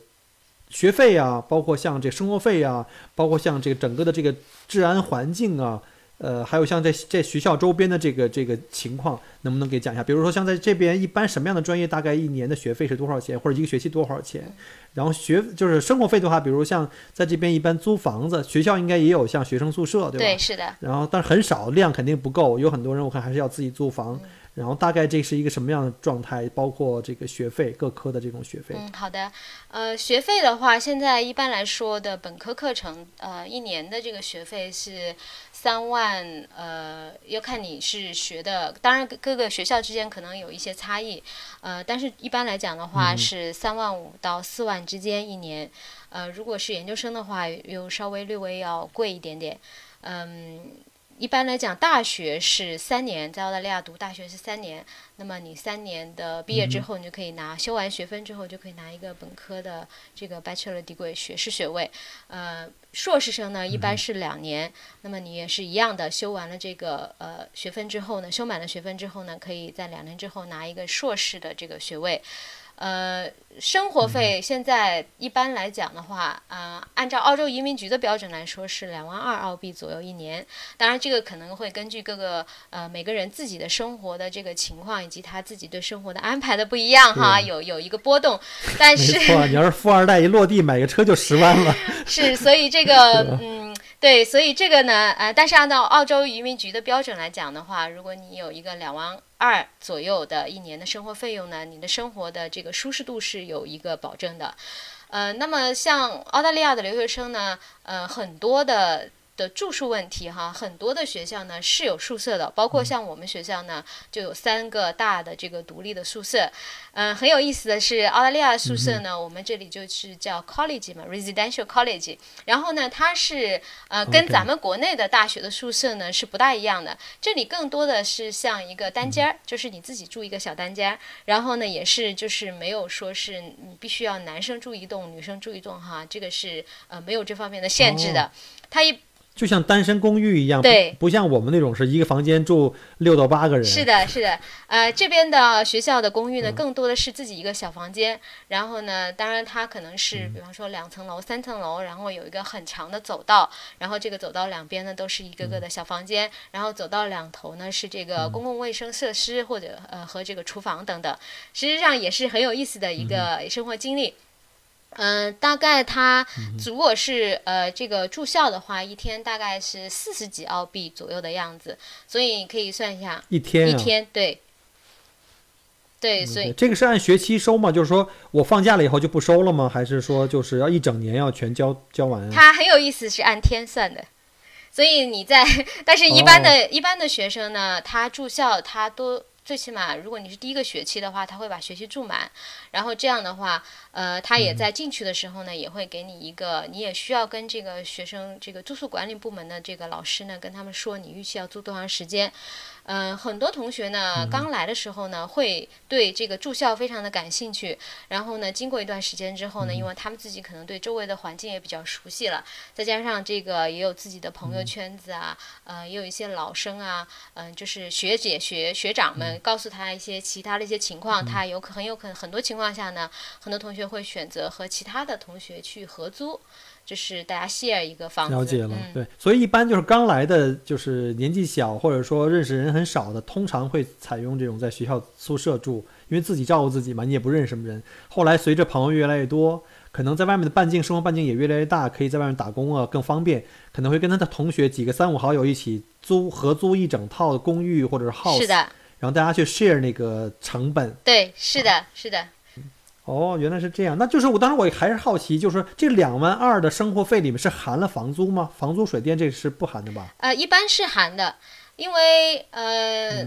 学费啊，包括像这生活费啊，包括像这个整个的这个治安环境啊。呃，还有像在在学校周边的这个这个情况，能不能给讲一下？比如说像在这边，一般什么样的专业大概一年的学费是多少钱，或者一个学期多少钱？然后学就是生活费的话，比如像在这边一般租房子，学校应该也有像学生宿舍，对吧？对，是的。然后但是很少，量肯定不够，有很多人我看还是要自己租房。然后大概这是一个什么样的状态？包括这个学费，各科的这种学费。嗯，好的。呃，学费的话，现在一般来说的本科课程，呃，一年的这个学费是三万。呃，要看你是学的，当然各个学校之间可能有一些差异。呃，但是一般来讲的话，是三万五到四万之间一年。呃，如果是研究生的话，又稍微略微要贵一点点。嗯。一般来讲，大学是三年，在澳大利亚读大学是三年。那么你三年的毕业之后，你就可以拿修完学分之后，就可以拿一个本科的这个 Bachelor degree 学士学位。呃，硕士生呢一般是两年。那么你也是一样的，修完了这个呃学分之后呢，修满了学分之后呢，可以在两年之后拿一个硕士的这个学位。呃，生活费现在一般来讲的话，呃，按照澳洲移民局的标准来说是两万二澳币左右一年。当然，这个可能会根据各个呃每个人自己的生活的这个情况以及他自己对生活的安排的不一样哈，有有一个波动。但是，你要是富二代一落地买个车就十万了。是，所以这个 嗯，对，所以这个呢，呃，但是按照澳洲移民局的标准来讲的话，如果你有一个两万。二左右的一年的生活费用呢？你的生活的这个舒适度是有一个保证的，呃，那么像澳大利亚的留学生呢，呃，很多的。的住宿问题哈，很多的学校呢是有宿舍的，包括像我们学校呢就有三个大的这个独立的宿舍。嗯，很有意思的是，澳大利亚宿舍呢，我们这里就是叫 college 嘛，residential college。然后呢，它是呃跟咱们国内的大学的宿舍呢是不大一样的。这里更多的是像一个单间儿，就是你自己住一个小单间儿。然后呢，也是就是没有说是你必须要男生住一栋，女生住一栋哈，这个是呃没有这方面的限制的。它一就像单身公寓一样，对，不像我们那种是一个房间住六到八个人。是的，是的，呃，这边的学校的公寓呢，更多的是自己一个小房间，然后呢，当然它可能是，比方说两层楼、三层楼，然后有一个很长的走道，然后这个走道两边呢都是一个个的小房间，然后走道两头呢是这个公共卫生设施或者呃和这个厨房等等，实际上也是很有意思的一个生活经历。嗯，大概他如果是呃这个住校的话，一天大概是四十几澳币左右的样子，所以可以算一下，一天一天对，对，所以这个是按学期收吗？就是说我放假了以后就不收了吗？还是说就是要一整年要全交交完？它很有意思，是按天算的，所以你在，但是一般的一般的学生呢，他住校他都。最起码，如果你是第一个学期的话，他会把学期住满，然后这样的话，呃，他也在进去的时候呢，也会给你一个，你也需要跟这个学生这个住宿管理部门的这个老师呢，跟他们说你预期要租多长时间。嗯，很多同学呢，刚来的时候呢，会对这个住校非常的感兴趣。然后呢，经过一段时间之后呢，因为他们自己可能对周围的环境也比较熟悉了，再加上这个也有自己的朋友圈子啊，呃，也有一些老生啊，嗯，就是学姐学学长们告诉他一些其他的一些情况，他有可很有可能很多情况下呢，很多同学会选择和其他的同学去合租。就是大家 share 一个房子，了解了，对，所以一般就是刚来的，就是年纪小或者说认识人很少的，通常会采用这种在学校宿舍住，因为自己照顾自己嘛，你也不认识什么人。后来随着朋友越来越多，可能在外面的半径生活半径也越来越大，可以在外面打工啊更方便，可能会跟他的同学几个三五好友一起租合租一整套的公寓或者是 house，是的，然后大家去 share 那个成本，对，是的，是的。哦，原来是这样。那就是我当时我还是好奇，就是这两万二的生活费里面是含了房租吗？房租、水电这个是不含的吧？呃，一般是含的，因为呃，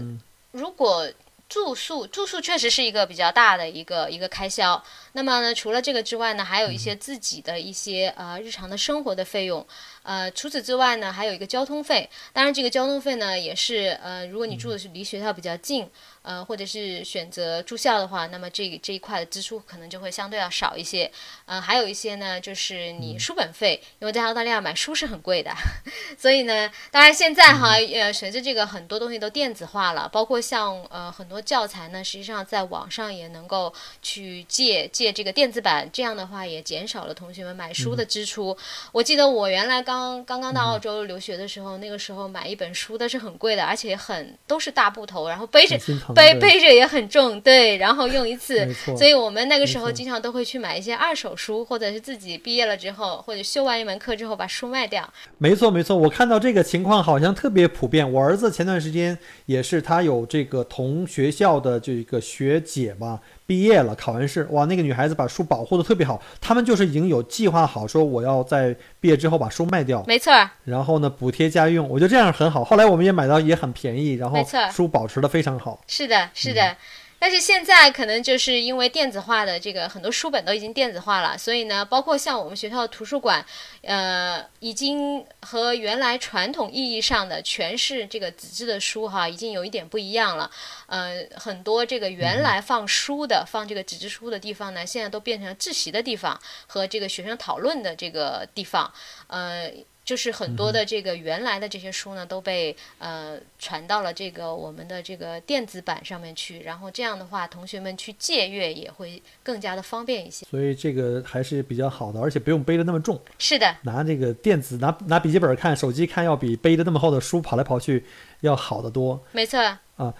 如果住宿住宿确实是一个比较大的一个一个开销。那么呢，除了这个之外呢，还有一些自己的一些呃日常的生活的费用。呃，除此之外呢，还有一个交通费。当然，这个交通费呢，也是呃，如果你住的是离学校比较近。呃，或者是选择住校的话，那么这这一块的支出可能就会相对要少一些。呃，还有一些呢，就是你书本费，因为在澳大利亚买书是很贵的，所以呢，当然现在哈，呃，随着这个很多东西都电子化了，包括像呃很多教材呢，实际上在网上也能够去借借这个电子版，这样的话也减少了同学们买书的支出。我记得我原来刚刚刚刚到澳洲留学的时候，那个时候买一本书都是很贵的，而且很都是大布头，然后背着。背背着也很重，对，然后用一次，所以我们那个时候经常都会去买一些二手书，或者是自己毕业了之后，或者修完一门课之后把书卖掉。没错，没错，我看到这个情况好像特别普遍。我儿子前段时间也是，他有这个同学校的这个学姐吧。毕业了，考完试，哇，那个女孩子把书保护的特别好。他们就是已经有计划好，说我要在毕业之后把书卖掉，没错。然后呢，补贴家用，我觉得这样很好。后来我们也买到，也很便宜，然后书保持的非常好。是的，是的。但是现在可能就是因为电子化的这个很多书本都已经电子化了，所以呢，包括像我们学校的图书馆，呃，已经和原来传统意义上的全是这个纸质的书哈，已经有一点不一样了。呃，很多这个原来放书的、放这个纸质书的地方呢，现在都变成了自习的地方和这个学生讨论的这个地方，呃。就是很多的这个原来的这些书呢，都被呃传到了这个我们的这个电子版上面去，然后这样的话，同学们去借阅也会更加的方便一些。所以这个还是比较好的，而且不用背的那么重。是的，拿这个电子拿拿笔记本看、手机看，要比背的那么厚的书跑来跑去要好得多。没错。啊，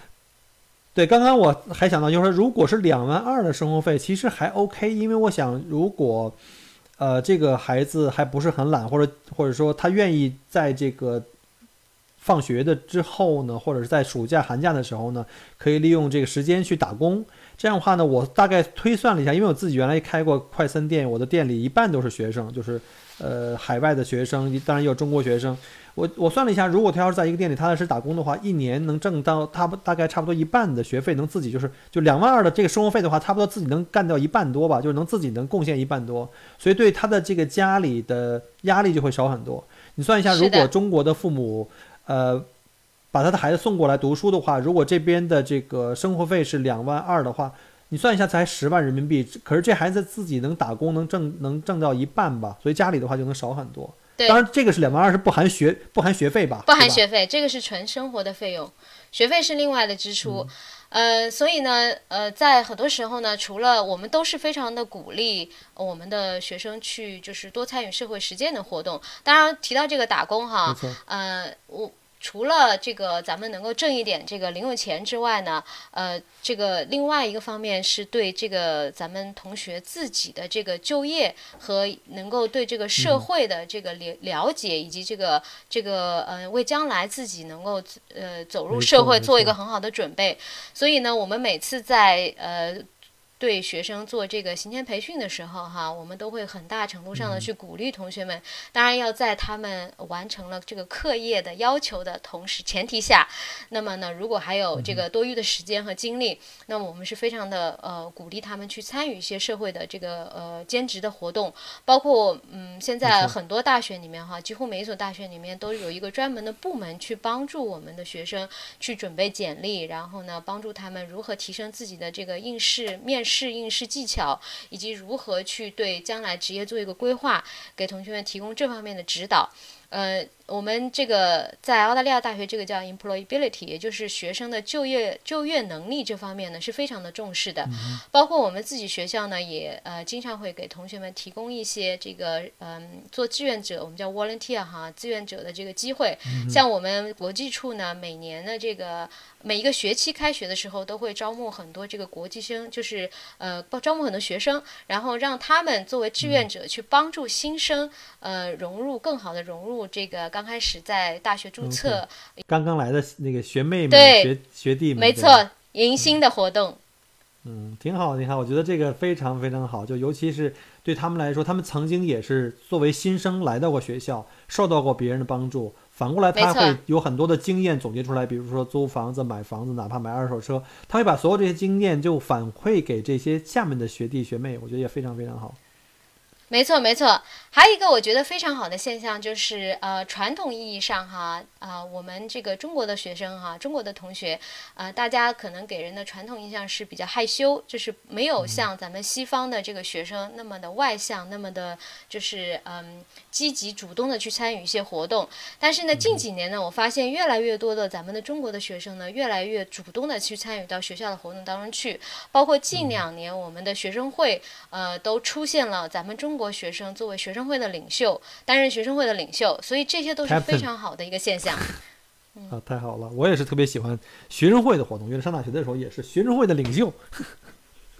对，刚刚我还想到，就是说，如果是两万二的生活费，其实还 OK，因为我想如果。呃，这个孩子还不是很懒，或者或者说他愿意在这个放学的之后呢，或者是在暑假寒假的时候呢，可以利用这个时间去打工。这样的话呢，我大概推算了一下，因为我自己原来开过快餐店，我的店里一半都是学生，就是呃海外的学生，当然也有中国学生。我我算了一下，如果他要是在一个店里踏踏实实打工的话，一年能挣到他不大概差不多一半的学费，能自己就是就两万二的这个生活费的话，差不多自己能干掉一半多吧，就是能自己能贡献一半多，所以对他的这个家里的压力就会少很多。你算一下，如果中国的父母，呃，把他的孩子送过来读书的话，如果这边的这个生活费是两万二的话，你算一下才十万人民币，可是这孩子自己能打工能挣能挣到一半吧，所以家里的话就能少很多。当然，这个是两万二，是不含学不含学费吧？不含学费，这个是纯生活的费用，学费是另外的支出。呃，所以呢，呃，在很多时候呢，除了我们都是非常的鼓励我们的学生去，就是多参与社会实践的活动。当然，提到这个打工哈，呃，我。除了这个咱们能够挣一点这个零用钱之外呢，呃，这个另外一个方面是对这个咱们同学自己的这个就业和能够对这个社会的这个了了解，以及这个这个呃为将来自己能够呃走入社会做一个很好的准备。所以呢，我们每次在呃。对学生做这个行前培训的时候，哈，我们都会很大程度上的去鼓励同学们。当然要在他们完成了这个课业的要求的同时前提下，那么呢，如果还有这个多余的时间和精力，那么我们是非常的呃鼓励他们去参与一些社会的这个呃兼职的活动。包括嗯，现在很多大学里面哈，几乎每一所大学里面都有一个专门的部门去帮助我们的学生去准备简历，然后呢，帮助他们如何提升自己的这个应试面试。适应式技巧，以及如何去对将来职业做一个规划，给同学们提供这方面的指导。呃，我们这个在澳大利亚大学，这个叫 employability，也就是学生的就业就业能力这方面呢，是非常的重视的。包括我们自己学校呢，也呃经常会给同学们提供一些这个嗯做志愿者，我们叫 volunteer 哈，志愿者的这个机会。像我们国际处呢，每年的这个每一个学期开学的时候，都会招募很多这个国际生，就是呃招募很多学生，然后让他们作为志愿者去帮助新生呃融入更好的融入。这个刚开始在大学注册，刚刚来的那个学妹们、学学弟们，没错，迎新的活动，嗯，挺好，你看。我觉得这个非常非常好，就尤其是对他们来说，他们曾经也是作为新生来到过学校，受到过别人的帮助，反过来他会有很多的经验总结出来，比如说租房子、买房子，哪怕买二手车，他会把所有这些经验就反馈给这些下面的学弟学妹，我觉得也非常非常好。没错，没错。还有一个我觉得非常好的现象就是，呃，传统意义上哈，啊，我们这个中国的学生哈，中国的同学，啊，大家可能给人的传统印象是比较害羞，就是没有像咱们西方的这个学生那么的外向，那么的，就是嗯，积极主动的去参与一些活动。但是呢，近几年呢，我发现越来越多的咱们的中国的学生呢，越来越主动的去参与到学校的活动当中去。包括近两年我们的学生会，呃，都出现了咱们中国。学生作为学生会的领袖，担任学生会的领袖，所以这些都是非常好的一个现象。啊，太好了！我也是特别喜欢学生会的活动，因为上大学的时候也是学生会的领袖。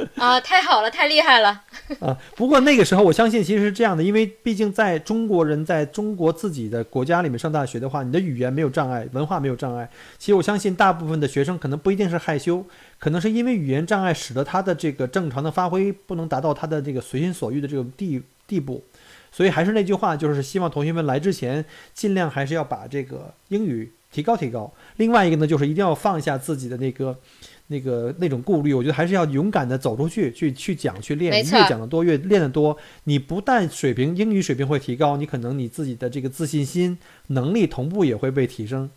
啊，太好了，太厉害了！啊，不过那个时候我相信其实是这样的，因为毕竟在中国人在中国自己的国家里面上大学的话，你的语言没有障碍，文化没有障碍。其实我相信大部分的学生可能不一定是害羞。可能是因为语言障碍，使得他的这个正常的发挥不能达到他的这个随心所欲的这种地地步，所以还是那句话，就是希望同学们来之前尽量还是要把这个英语提高提高。另外一个呢，就是一定要放下自己的那个那个那种顾虑，我觉得还是要勇敢的走出去，去去讲去练，越讲的多，越练的多，你不但水平英语水平会提高，你可能你自己的这个自信心能力同步也会被提升。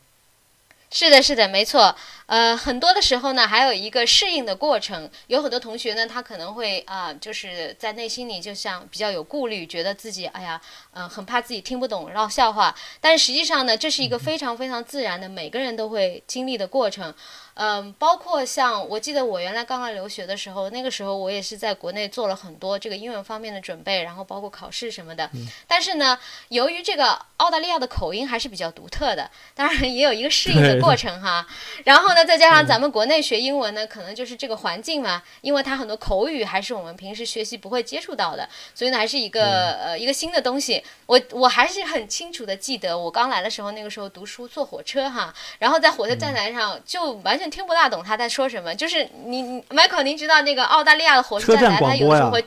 是的，是的，没错。呃，很多的时候呢，还有一个适应的过程。有很多同学呢，他可能会啊、就是在内心里就像比较有顾虑，觉得自己哎呀，呃，很怕自己听不懂闹笑话。但实际上呢，这是一个非常非常自然的，每个人都会经历的过程。嗯，包括像我记得我原来刚刚留学的时候，那个时候我也是在国内做了很多这个英文方面的准备，然后包括考试什么的。但是呢，由于这个澳大利亚的口音还是比较独特的，当然也有一个适应的过程哈。然后呢，再加上咱们国内学英文呢，可能就是这个环境嘛，因为它很多口语还是我们平时学习不会接触到的，所以呢，还是一个、呃一个新的东西。我我还是很清楚的记得，我刚来的时候，那个时候读书坐火车哈，然后在火车站台上就完全听不大懂他在说什么，就是你你 Michael，您知道那个澳大利亚的火车车站站台，它广播呀有的时候会。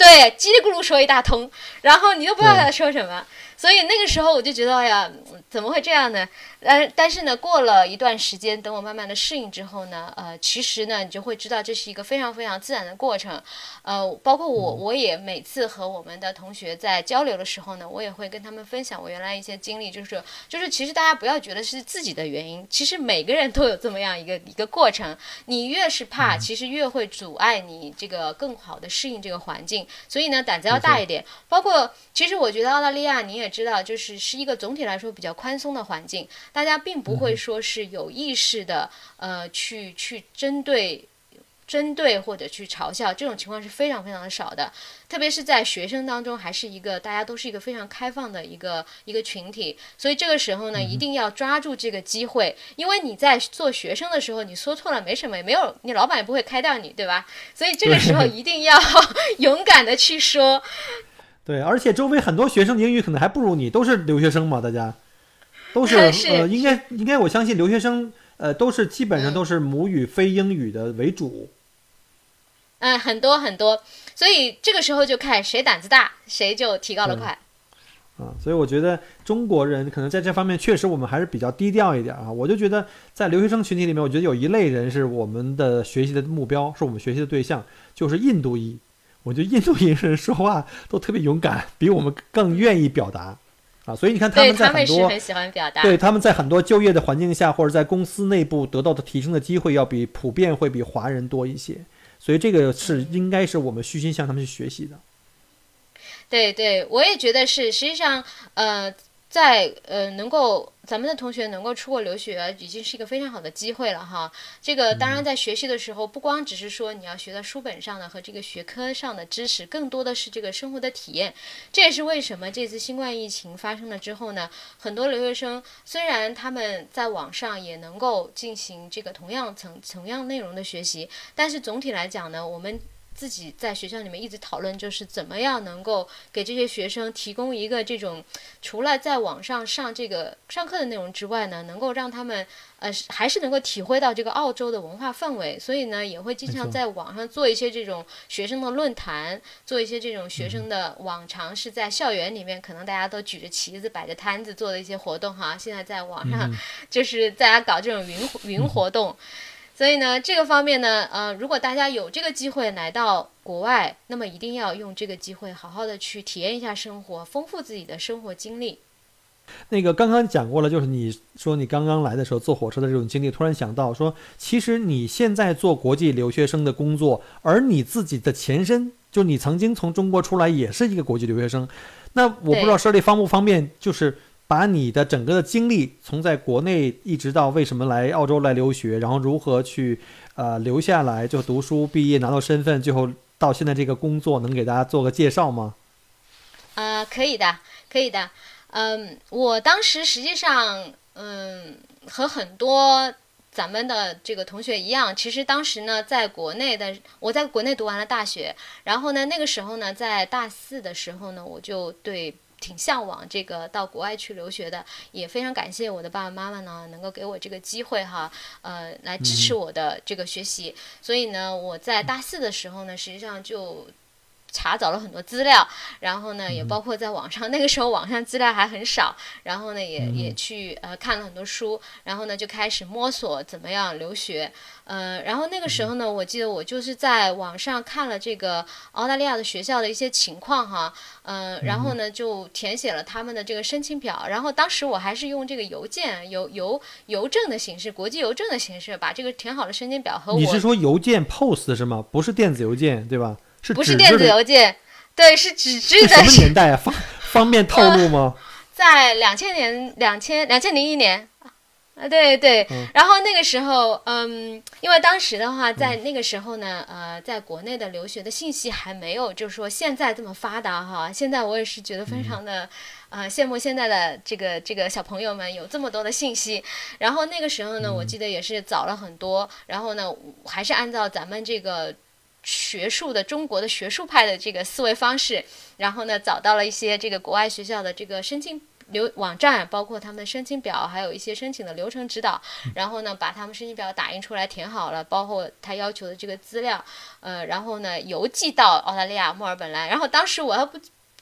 对，叽里咕噜说一大通，然后你都不知道他在说什么，所以那个时候我就觉得，哎呀，怎么会这样呢？但但是呢，过了一段时间，等我慢慢的适应之后呢，呃，其实呢，你就会知道这是一个非常非常自然的过程。呃，包括我，我也每次和我们的同学在交流的时候呢，我也会跟他们分享我原来一些经历，就是就是其实大家不要觉得是自己的原因，其实每个人都有这么样一个一个过程。你越是怕，其实越会阻碍你这个更好的适应这个环境。所以呢，胆子要大一点。包括其实我觉得澳大利亚你也知道，就是是一个总体来说比较宽松的环境，大家并不会说是有意识的呃去去针对。针对或者去嘲笑这种情况是非常非常的少的，特别是在学生当中，还是一个大家都是一个非常开放的一个一个群体，所以这个时候呢，一定要抓住这个机会，因为你在做学生的时候，你说错了没什么，也没有你老板也不会开掉你，对吧？所以这个时候一定要 勇敢的去说，对，而且周围很多学生英语可能还不如你，都是留学生嘛，大家。都是 是呃，应该应该我相信留学生呃都是基本上嗯。都是母语非英语的为主。嗯，很多很多，所以这个时候就看谁胆子大，谁就提高了快。啊，所以我觉得中国人可能在这方面确实我们还是比较低调一点啊。我就觉得在留学生群体里面，我觉得有一类人是我们的学习的目标，是我们学习的对象，就是印度裔。我觉得印度裔 人说话都特别勇敢，比我们更愿意表达啊。所以你看他们在很多他们是很喜欢表达。对他们在很多就业的环境下，或者在公司内部得到的提升的机会，要比普遍会比华人多一些。所以这个是应该是我们虚心向他们去学习的。对对，我也觉得是。实际上，呃，在呃能够咱们的同学能够出国留学，已经是一个非常好的机会了哈。这个当然在学习的时候，不光只是说你要学到书本上的和这个学科上的知识，更多的是这个生活的体验。这也是为什么这次新冠疫情发生了之后呢，很多留学生虽然他们在网上也能够进行这个同样层同样内容的学习，但是总体来讲呢，我们自己在学校里面一直讨论，就是怎么样能够给这些学生提供一个这种，除了在网上上这个上课的内容之外呢，能够让他们呃还是能够体会到这个澳洲的文化氛围，所以呢也会经常在网上做一些这种学生的论坛，做一些这种学生的往常是在校园里面可能大家都举着旗子摆着摊子做的一些活动哈，现在在网上就是大家搞这种云云活动。所以呢，这个方面呢，呃，如果大家有这个机会来到国外，那么一定要用这个机会好好的去体验一下生活，丰富自己的生活经历。那个刚刚讲过了，就是你说你刚刚来的时候坐火车的这种经历，突然想到说，其实你现在做国际留学生的工作，而你自己的前身，就你曾经从中国出来也是一个国际留学生。那我不知道舍利方不方便，就是把你的整个的经历，从在国内一直到为什么来澳洲来留学，然后如何去呃留下来就读书、毕业拿到身份，最后到现在这个工作，能给大家做个介绍吗？呃，可以的，可以的。嗯，我当时实际上，嗯，和很多咱们的这个同学一样，其实当时呢，在国内的，我在国内读完了大学，然后呢，那个时候呢，在大四的时候呢，我就对。挺向往这个到国外去留学的，也非常感谢我的爸爸妈妈呢，能够给我这个机会哈，呃，来支持我的这个学习。所以呢，我在大四的时候呢，实际上就查找了很多资料，然后呢，也包括在网上，那个时候网上资料还很少，然后呢，也也去呃看了很多书，然后呢就开始摸索怎么样留学，呃，然后那个时候呢，我记得我就是在网上看了这个澳大利亚的学校的一些情况哈，呃，然后呢就填写了他们的这个申请表，然后当时我还是用这个邮件邮邮邮政的形式，国际邮政的形式把这个填好了申请表和我你是说邮件 post 是吗？不是电子邮件对吧？是不是电子邮件？对，是纸质的什，么年代啊？方方便透露吗？在两千年、两千两千零一年，啊，对对。嗯然后那个时候，嗯，因为当时的话，在那个时候呢，呃，在国内的留学的信息还没有，就是说现在这么发达哈。现在我也是觉得非常的，呃，羡慕现在的这个这个小朋友们有这么多的信息。然后那个时候呢，我记得也是早了很多。然后呢，还是按照咱们这个。学术的中国的学术派的这个思维方式，然后呢，找到了一些这个国外学校的这个申请流网站，包括他们的申请表，还有一些申请的流程指导，然后呢，把他们申请表打印出来填好了，包括他要求的这个资料，呃，然后呢，邮寄到澳大利亚墨尔本来。然后当时我还不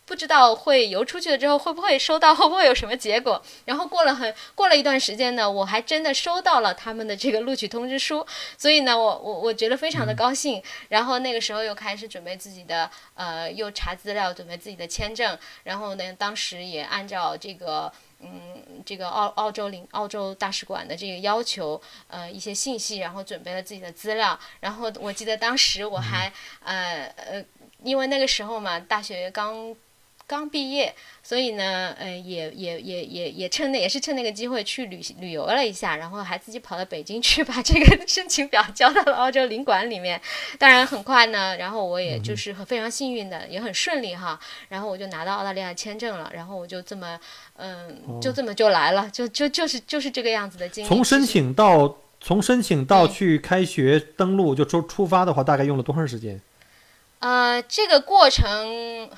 不知道会邮出去了之后会不会收到，会不会有什么结果。然后过了很过了一段时间呢，我还真的收到了他们的这个录取通知书，所以呢，我我我觉得非常的高兴。然后那个时候又开始准备自己的呃，又查资料，准备自己的签证。然后呢，当时也按照这个。嗯，这个澳澳洲领澳洲大使馆的这个要求，呃，一些信息，然后准备了自己的资料。然后我记得当时我还、呃呃，因为那个时候嘛，大学刚刚毕业，所以呢，呃，也也也也也趁那也是趁那个机会去旅旅游了一下，然后还自己跑到北京去 把这个申请表交到了澳洲领馆里面。当然很快呢，然后我也就是很非常幸运的，也很顺利哈，然后我就拿到澳大利亚签证了，然后我就这么，嗯，就这么就来了，就就就是就是这个样子的经历。从申请到从申请到嗯去开学登录就出出发的话，大概用了多长时间？呃，这个过程，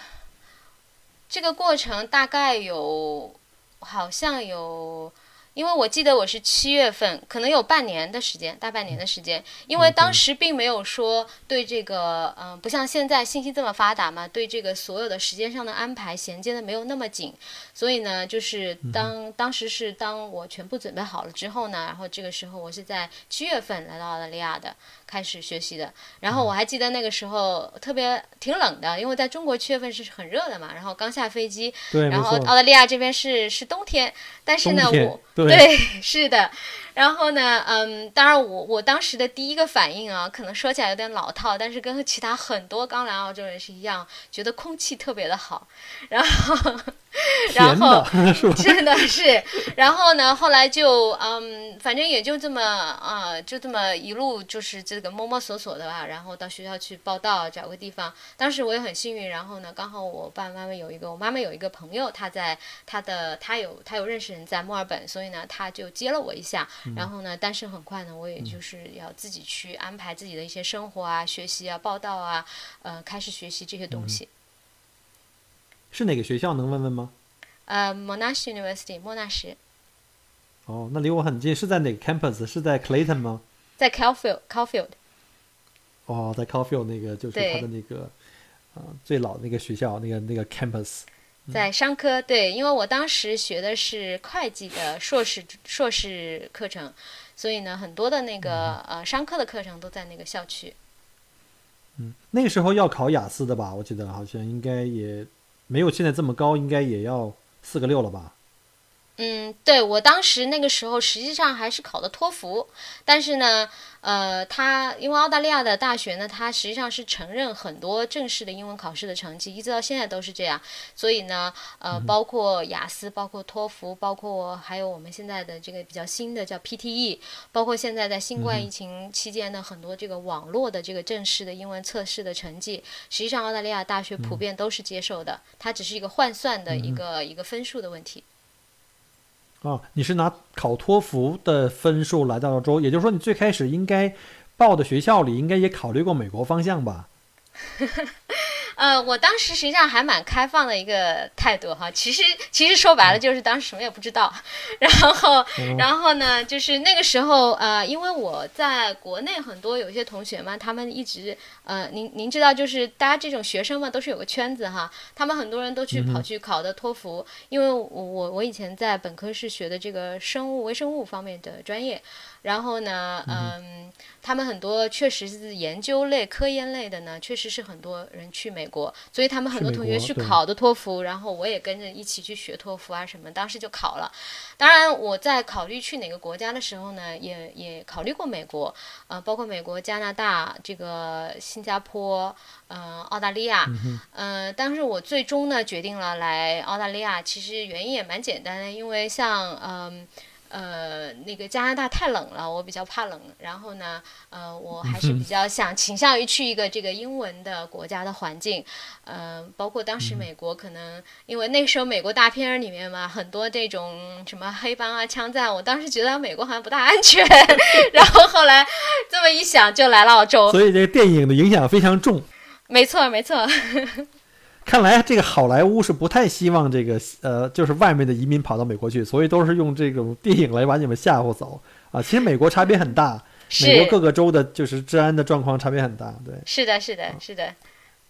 这个过程大概有，好像有，因为我记得我是七月份，可能有半年的时间，大半年的时间，因为当时并没有说对这个，嗯、不像现在信息这么发达嘛，对这个所有的时间上的安排衔接的没有那么紧，所以呢，就是当当时是当我全部准备好了之后呢，然后这个时候我是在七月份来到澳大利亚的，开始学习的。然后我还记得那个时候特别挺冷的，因为在中国七月份是很热的嘛，然后刚下飞机，然后。澳大利亚这边是是冬天，但是呢，我对是的，然后呢，嗯，当然我我当时的第一个反应啊，可能说起来有点老套，但是跟其他很多刚来澳洲人是一样，觉得空气特别的好，然后 然后？真的是，然后呢，后来就嗯，反正也就这么啊、就这么一路就是这个摸摸索索的吧，然后到学校去报到，找个地方。当时我也很幸运，然后呢，刚好我爸爸妈妈有一个，我妈妈有一个朋友，他在他的他有他有认识人在墨尔本，所以呢，他就接了我一下。然后呢，但是很快呢，我也就是要自己去安排自己的一些生活啊、学习啊、报道啊，呃，开始学习这些东西。是哪个学校能问问吗？呃，Monash University 莫纳什哦，那离我很近，是在哪个 campus？是在 Clayton 吗？在 Caulfield Caulfield。哦，在 Caulfield 那个就是他的那个啊、最老的那个学校，那个那个 campus。在商科，对，因为我当时学的是会计的硕士硕士课程，所以呢，很多的那个呃商科的课程都在那个校区。嗯，那个时候要考雅思的吧？我记得好像应该也没有现在这么高，应该也要四个六了吧？嗯，对我当时那个时候实际上还是考的托福，但是呢，呃，他因为澳大利亚的大学呢，它实际上是承认很多正式的英文考试的成绩，一直到现在都是这样。所以呢，呃，包括雅思，包括托福，包括还有我们现在的这个比较新的叫 PTE，包括现在在新冠疫情期间的很多这个网络的这个正式的英文测试的成绩，实际上澳大利亚大学普遍都是接受的，它只是一个换算的一个、一个分数的问题。啊，你是拿考托福的分数来到澳洲，也就是说你最开始应该报的学校里应该也考虑过美国方向吧？呃，我当时实际上还蛮开放的一个态度哈。其实其实说白了就是当时什么也不知道。然后然后呢，就是那个时候呃，因为我在国内很多有些同学嘛，他们一直呃，您您知道就是大家这种学生嘛，都是有个圈子哈。他们很多人都去跑去考的托福，因为我我我以前在本科是学的这个生物微生物方面的专业。然后呢，嗯，他们很多确实是研究类、科研类的呢，确实是很多人去美国，所以他们很多同学去考的托福，然后我也跟着一起去学托福啊什么，当时就考了。当然，我在考虑去哪个国家的时候呢，也也考虑过美国，呃，包括美国、加拿大、这个新加坡、嗯，澳大利亚，嗯，但是我最终呢决定了来澳大利亚，其实原因也蛮简单的，因为像嗯。呃，那个加拿大太冷了，我比较怕冷。然后呢，呃，我还是比较想倾向于去一个这个英文的国家的环境。呃，包括当时美国可能，因为那时候美国大片里面嘛，很多这种什么黑帮啊、枪战，我当时觉得美国好像不大安全。然后后来这么一想，就来了澳洲。所以这个电影的影响非常重。没错，没错。看来这个好莱坞是不太希望这个呃，就是外面的移民跑到美国去，所以都是用这种电影来把你们吓唬走啊。其实美国差别很大，美国各个州的就是治安的状况差别很大，对。是的，是的，是的，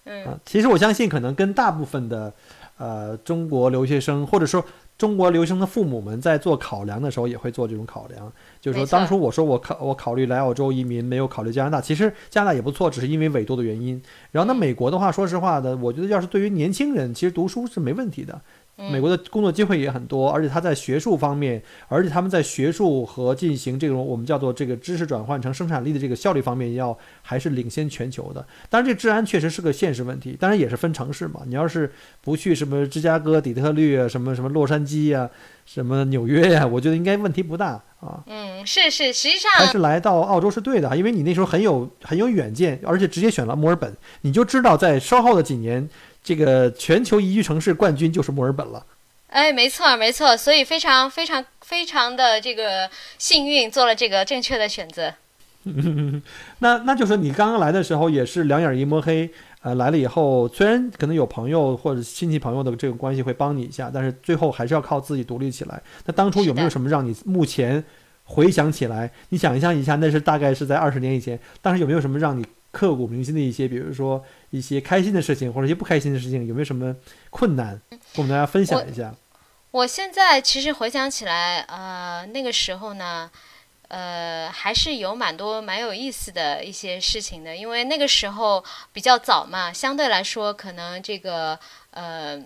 嗯。其实我相信，可能跟大部分的呃中国留学生，或者说。中国留学生的父母们在做考量的时候，也会做这种考量，就是说，当初我说我考我考虑来澳洲移民，没有考虑加拿大，其实加拿大也不错，只是因为纬度的原因。然后那美国的话，说实话的，我觉得要是对于年轻人，其实读书是没问题的。美国的工作机会也很多，而且他在学术方面，而且他们在学术和进行这种我们叫做这个知识转换成生产力的这个效率方面，要还是领先全球的。当然，这治安确实是个现实问题，当然也是分城市嘛。你要是不去什么芝加哥、底特律啊，什么什么洛杉矶呀，什么纽约呀，我觉得应该问题不大啊。嗯，是是，实际上还是来到澳洲是对的，因为你那时候很有很有远见，而且直接选了墨尔本，你就知道在稍后的几年。这个全球宜居城市冠军就是墨尔本了。哎，没错，没错，所以非常非常非常的这个幸运，做了这个正确的选择。那那就是你刚刚来的时候也是两眼一摸黑，呃，来了以后虽然可能有朋友或者亲戚朋友的这个关系会帮你一下，但是最后还是要靠自己独立起来。那当初有没有什么让你目前回想起来，你想象一下，那是大概是在二十年以前，当时有没有什么让你刻骨铭心的一些，比如说？一些开心的事情或者一些不开心的事情，有没有什么困难，跟我们大家分享一下？我现在其实回想起来，呃，那个时候呢，呃，还是有蛮多蛮有意思的一些事情的，因为那个时候比较早嘛，相对来说，可能这个呃，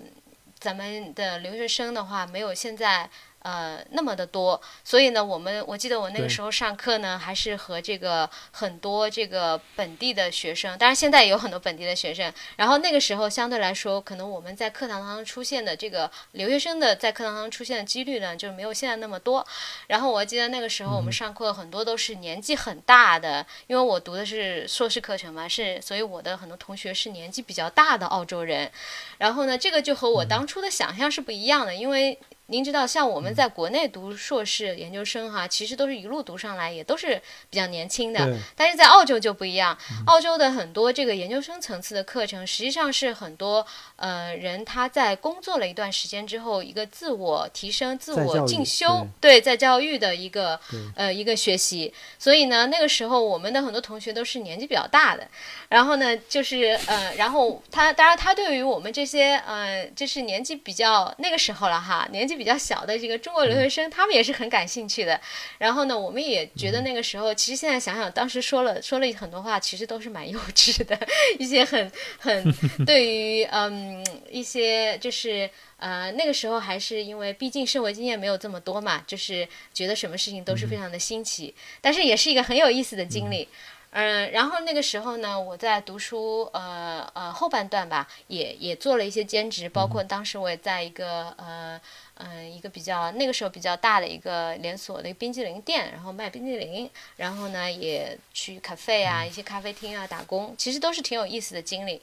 咱们的留学生的话，没有现在。呃，那么的多，所以呢，我们我记得我那个时候上课呢，还是和这个很多这个本地的学生，当然现在也有很多本地的学生。然后那个时候相对来说，可能我们在课堂当中出现的这个留学生的在课堂当中出现的几率呢，就没有现在那么多。然后我记得那个时候我们上课很多都是年纪很大的，因为我读的是硕士课程嘛，是所以我的很多同学是年纪比较大的澳洲人。然后呢，这个就和我当初的想象是不一样的，因为。您知道，像我们在国内读硕士研究生哈，其实都是一路读上来，也都是比较年轻的。但是在澳洲就不一样，澳洲的很多这个研究生层次的课程，实际上是很多呃人他在工作了一段时间之后，一个自我提升、自我进修，对，在教育的一个呃一个学习。所以呢，那个时候我们的很多同学都是年纪比较大的。然后呢，就是呃，然后他当然他对于我们这些呃，就是年纪比较那个时候了哈，年纪。比较小的这个中国留学生，他们也是很感兴趣的。然后呢，我们也觉得那个时候，其实现在想想，当时说了说了很多话，其实都是蛮幼稚的，一些很很 对于嗯一些就是呃那个时候还是因为毕竟社会经验没有这么多嘛，就是觉得什么事情都是非常的新奇，但是也是一个很有意思的经历。嗯，然后那个时候呢，我在读书，呃呃后半段吧，也也做了一些兼职，包括当时我也在一个呃嗯一个比较那个时候比较大的一个连锁的冰激凌店，然后卖冰激凌，然后呢也去咖啡啊一些咖啡厅啊打工，其实都是挺有意思的经历。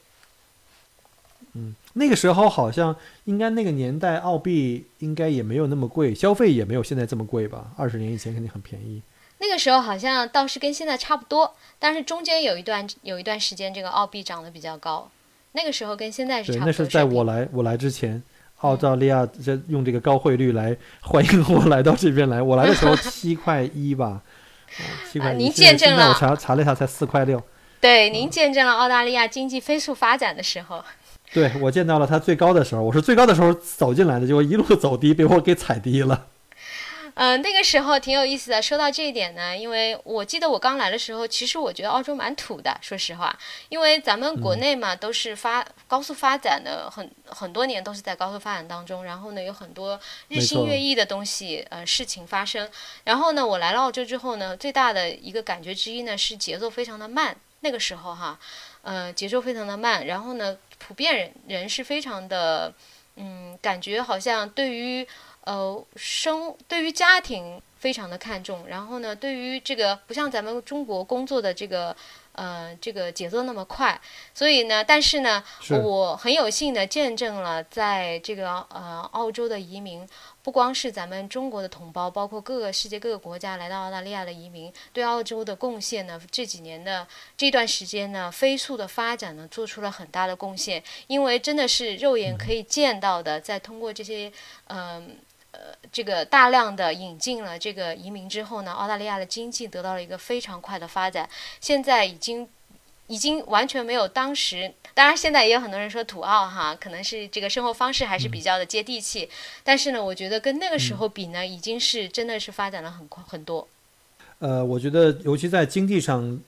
嗯，那个时候好像应该那个年代澳币应该也没有那么贵，消费也没有现在这么贵吧？二十年以前肯定很便宜。那个时候好像倒是跟现在差不多，但是中间有一段有一段时间，这个澳币涨得比较高，那个时候跟现在是，差不多那是在我来我来之前，澳大利亚这用这个高汇率来欢迎我来到这边来。我来的时候 七块一吧，啊七块一。啊您见证了我查查了一下，才四块六。对，您见证了澳大利亚经济飞速发展的时候。对我见到了它最高的时候，我是最高的时候走进来的，结果一路走低，被我给踩低了。嗯、那个时候挺有意思的。说到这一点呢，因为我记得我刚来的时候，其实我觉得澳洲蛮土的，说实话，因为咱们国内嘛，都是发高速发展的很很多年都是在高速发展当中，然后呢有很多日新月异的东西呃事情发生。然后呢，我来了澳洲之后呢，最大的一个感觉之一呢是节奏非常的慢。那个时候哈，呃，节奏非常的慢，然后呢，普遍人人是非常的，嗯，感觉好像对于呃生对于家庭非常的看重，然后呢，对于这个不像咱们中国工作的这个呃这个节奏那么快，所以呢，但是呢，是我很有幸的见证了在这个呃澳洲的移民。不光是咱们中国的同胞，包括各个世界各个国家来到澳大利亚的移民，对澳洲的贡献呢，这几年的这段时间呢，飞速的发展呢，做出了很大的贡献。因为真的是肉眼可以见到的，在通过这些嗯呃这个大量的引进了这个移民之后呢，澳大利亚的经济得到了一个非常快的发展，现在已经。已经完全没有当时，当然现在也有很多人说土澳哈，可能是这个生活方式还是比较的接地气，但是呢，我觉得跟那个时候比呢，已经是真的是发展了很快很多。呃，我觉得尤其在经济上，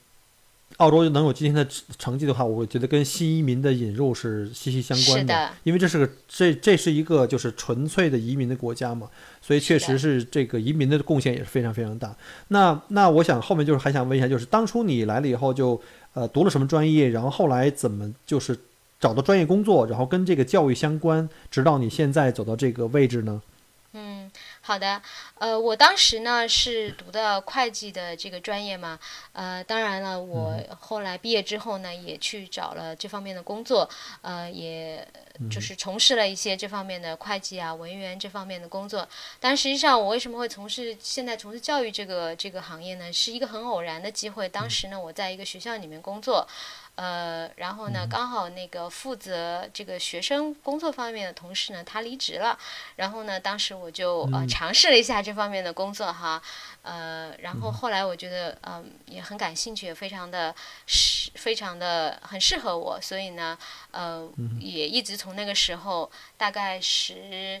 澳洲能有今天的成绩的话，我觉得跟新移民的引入是息息相关是的因为这是个这这是一个就是纯粹的移民的国家嘛，所以确实是这个移民的贡献也是非常非常大。那那我想后面就是还想问一下，就是当初你来了以后就呃读了什么专业，然后后来怎么就是找到专业工作，然后跟这个教育相关，直到你现在走到这个位置呢？嗯，好的，呃，我当时呢是读的会计的这个专业嘛，呃，当然了，我后来毕业之后呢，也去找了这方面的工作，呃，也就是从事了一些这方面的会计啊、文员这方面的工作。但实际上，我为什么会从事现在从事教育这个这个行业呢？是一个很偶然的机会。当时呢，我在一个学校里面工作。呃，然后呢，刚好那个负责这个学生工作方面的同事呢，他离职了，然后呢，当时我就呃尝试了一下这方面的工作哈，呃，然后后来我觉得嗯、也很感兴趣，也非常的适，非常的很适合我，所以呢，呃，也一直从那个时候大概十。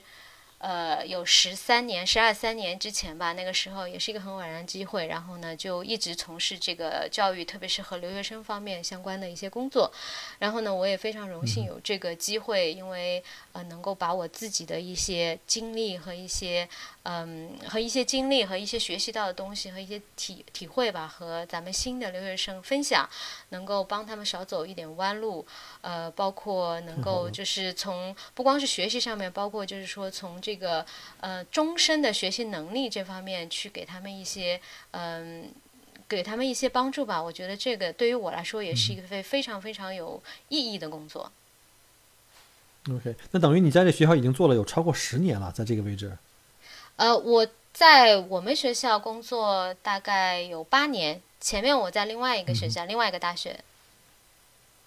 呃，有十三年、十二三年之前吧，那个时候也是一个很偶然的机会，然后呢，就一直从事这个教育，特别是和留学生方面相关的一些工作。然后呢，我也非常荣幸有这个机会，因为呃，能够把我自己的一些经历和一些嗯和一些经历和一些学习到的东西和一些体体会吧，和咱们新的留学生分享，能够帮他们少走一点弯路。呃，包括能够就是从不光是学习上面，包括就是说从这个呃终身的学习能力这方面去给他们一些嗯、给他们一些帮助吧。我觉得这个对于我来说也是一个非非常非常有意义的工作。OK，那等于你在这学校已经做了有超过十年了，在这个位置。呃，我在我们学校工作大概有八年，前面我在另外一个学校，另外一个大学。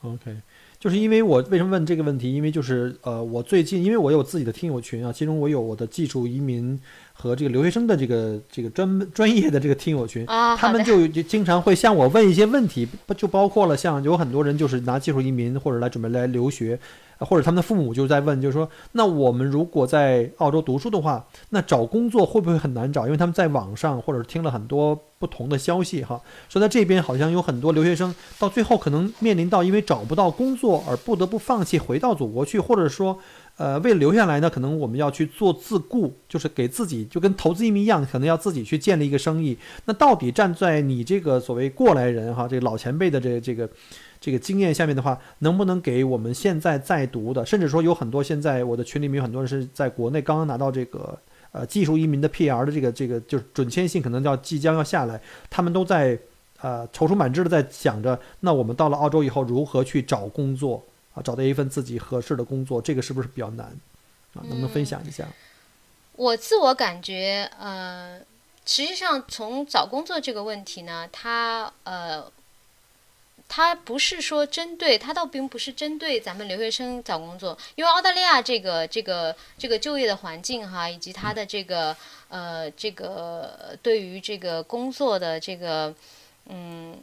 OK，就是因为我为什么问这个问题？因为就是呃，我最近因为我有自己的听友群啊，其中我有我的技术移民和这个留学生的这个这个专门专业的这个听友群，啊，他们，就就经常会向我问一些问题，就包括了像有很多人就是拿技术移民或者来准备来留学，呃或者他们的父母就在问，就是说，那我们如果在澳洲读书的话，那找工作会不会很难找？因为他们在网上或者听了很多不同的消息哈，说在这边好像有很多留学生到最后可能面临到因为找不到工作而不得不放弃回到祖国去，或者说。呃，为留下来呢，可能我们要去做自雇，就是给自己就跟投资移民一样，可能要自己去建立一个生意。那到底站在你这个所谓过来人哈，这个老前辈的这个这个这个经验下面的话，能不能给我们现在在读的，甚至说有很多现在我的群里面有很多人是在国内刚刚拿到这个呃技术移民的 PR 的这个这个就是准签信，可能要即将要下来，他们都在呃踌躇满志的在想着，那我们到了澳洲以后如何去找工作找到一份自己合适的工作，这个是不是比较难啊？能不能分享一下？我自我感觉，呃，实际上从找工作这个问题呢，它呃，它不是说针对，它倒并不是针对咱们留学生找工作，因为澳大利亚这个这个这个就业的环境哈，以及它的这个呃这个对于这个工作的这个嗯。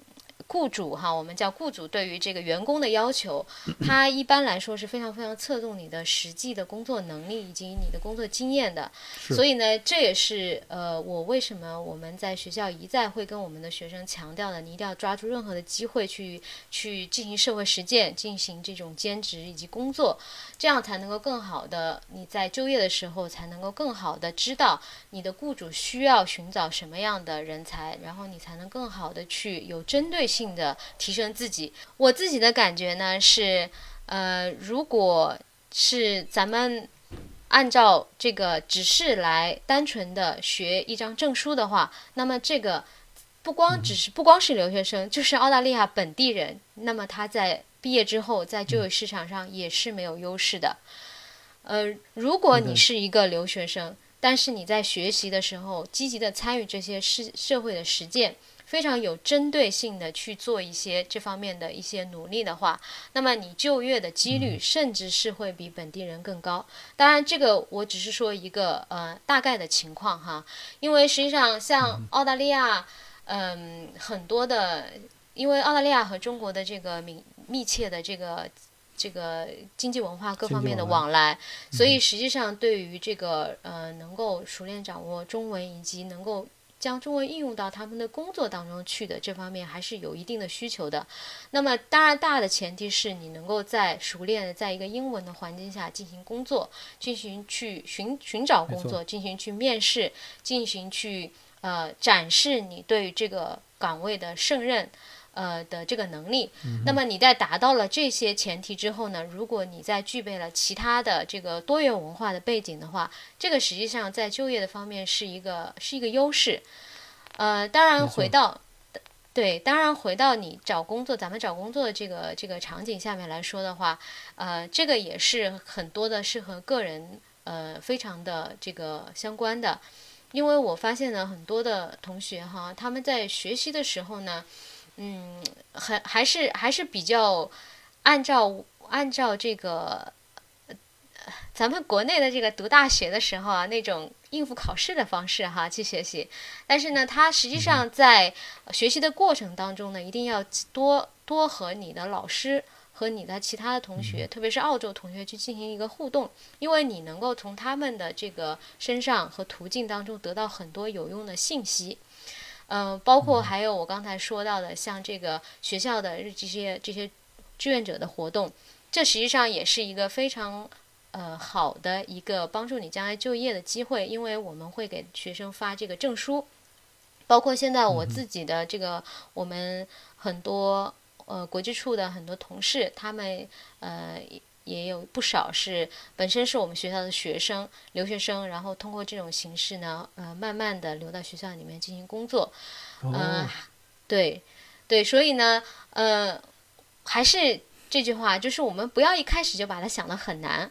雇主哈，我们叫雇主对于这个员工的要求，他一般来说是非常非常侧重你的实际的工作能力以及你的工作经验的。所以呢，这也是呃，我为什么我们在学校一再会跟我们的学生强调的，你一定要抓住任何的机会去去进行社会实践，进行这种兼职以及工作，这样才能够更好的你在就业的时候才能够更好的知道你的雇主需要寻找什么样的人才，然后你才能更好的去有针对性。性的提升自己，我自己的感觉呢是，呃，如果是咱们按照这个只是来单纯的学一张证书的话，那么这个不光只是不光是留学生，就是澳大利亚本地人，那么他在毕业之后在就业市场上也是没有优势的。呃，如果你是一个留学生，但是你在学习的时候积极的参与这些社社会的实践。非常有针对性的去做一些这方面的一些努力的话，那么你就业的几率甚至是会比本地人更高。当然，这个我只是说一个呃大概的情况哈，因为实际上像澳大利亚，嗯，很多的，因为澳大利亚和中国的这个密密切的这个这个经济文化各方面的往来，所以实际上对于这个呃能够熟练掌握中文以及能够。将中文应用到他们的工作当中去的这方面还是有一定的需求的。那么，当然大的前提是你能够在熟练的在一个英文的环境下进行工作，进行去寻寻找工作，进行去面试，进行去呃展示你对这个岗位的胜任。呃的这个能力，那么你在达到了这些前提之后呢？如果你在具备了其他的这个多元文化的背景的话，这个实际上在就业的方面是一个是一个优势。呃，当然回到对，当然回到你找工作，咱们找工作的这个这个场景下面来说的话，呃，这个也是很多的是和个人呃非常的这个相关的，因为我发现呢，很多的同学哈，他们在学习的时候呢。嗯，还还是还是比较按照按照这个咱们国内的这个读大学的时候啊，那种应付考试的方式哈去学习。但是呢，他实际上在学习的过程当中呢，一定要多多和你的老师和你的其他的同学，特别是澳洲同学去进行一个互动，因为你能够从他们的这个身上和途径当中得到很多有用的信息。嗯，包括还有我刚才说到的，像这个学校的这些这些志愿者的活动，这实际上也是一个非常呃好的一个帮助你将来就业的机会，因为我们会给学生发这个证书，包括现在我自己的这个我们很多呃国际处的很多同事，他们呃。也有不少是本身是我们学校的学生、留学生，然后通过这种形式呢，呃，慢慢的留到学校里面进行工作。嗯，对，对，所以呢，呃，还是这句话，就是我们不要一开始就把它想的很难，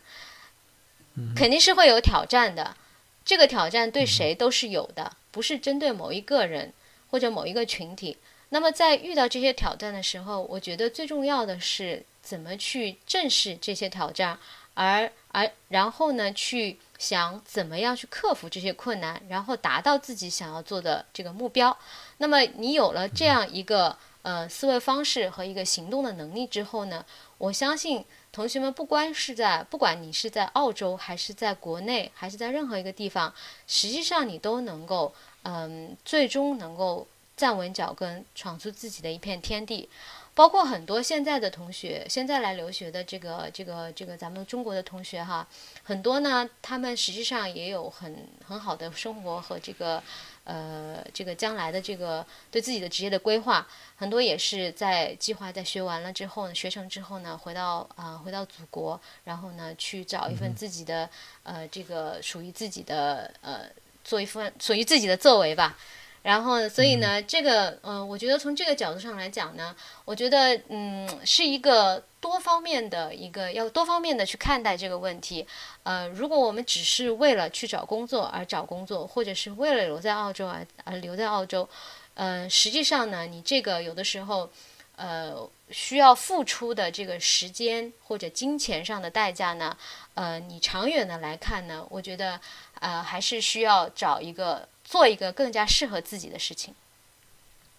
肯定是会有挑战的。这个挑战对谁都是有的，不是针对某一个人或者某一个群体。那么在遇到这些挑战的时候，我觉得最重要的是。怎么去正视这些挑战，而而然后呢，去想怎么样去克服这些困难，然后达到自己想要做的这个目标。那么你有了这样一个呃思维方式和一个行动的能力之后呢，我相信同学们不光是在不管你是在澳洲还是在国内还是在任何一个地方，实际上你都能够嗯最终能够站稳脚跟，闯出自己的一片天地。包括很多现在的同学，现在来留学的这个这个这个咱们中国的同学哈，很多呢，他们实际上也有很很好的生活和这个呃这个将来的这个对自己的职业的规划，很多也是在计划在学完了之后呢，学成之后呢，回到啊回到祖国，然后呢去找一份自己的呃这个属于自己的呃做一份属于自己的作为吧。然后，所以呢，这个，嗯，我觉得从这个角度上来讲呢，我觉得，嗯，是一个多方面的一个要多方面的去看待这个问题。呃，如果我们只是为了去找工作而找工作，或者是为了留在澳洲而而留在澳洲，呃，实际上呢，你这个有的时候，呃需要付出的这个时间或者金钱上的代价呢，呃，你长远的来看呢，我觉得呃还是需要找一个做一个更加适合自己的事情。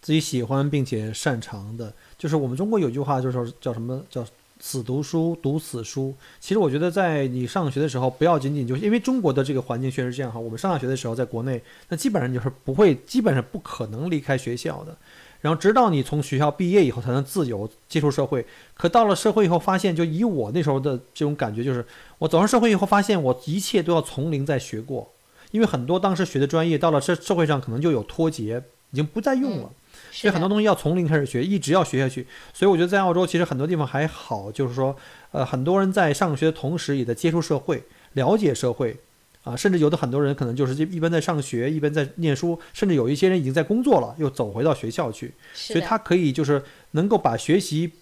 自己喜欢并且擅长的，就是我们中国有句话，就是叫什么叫“死读书，读死书”。其实我觉得，在你上学的时候，不要仅仅就是因为中国的这个环境确实这样哈。我们上大学的时候，在国内，那基本上就是不会，基本上不可能离开学校的。然后直到你从学校毕业以后，才能自由接触社会。可到了社会以后，发现就以我那时候的这种感觉，就是我走上社会以后，发现我一切都要从零再学过，因为很多当时学的专业，到了社社会上可能就有脱节，已经不再用了。所以很多东西要从零开始学，一直要学下去。所以我觉得在澳洲其实很多地方还好，就是说，呃，很多人在上学的同时也在接触社会、了解社会，啊，甚至有的很多人可能就是一边在上学，一边在念书，甚至有一些人已经在工作了，又走回到学校去。所以他可以就是能够把学习，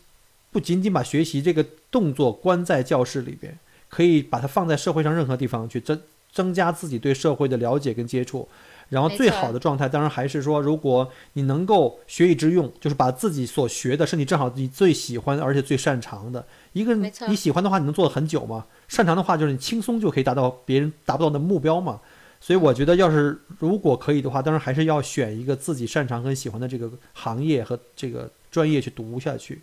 不仅仅把学习这个动作关在教室里边，可以把它放在社会上任何地方去增增加自己对社会的了解跟接触。然后最好的状态，当然还是说，如果你能够学以致用，就是把自己所学的，是你正好你最喜欢而且最擅长的一个。你喜欢的话，你能做的很久吗？擅长的话，就是你轻松就可以达到别人达不到的目标嘛。所以我觉得，要是如果可以的话，当然还是要选一个自己擅长跟喜欢的这个行业和这个专业去读下去。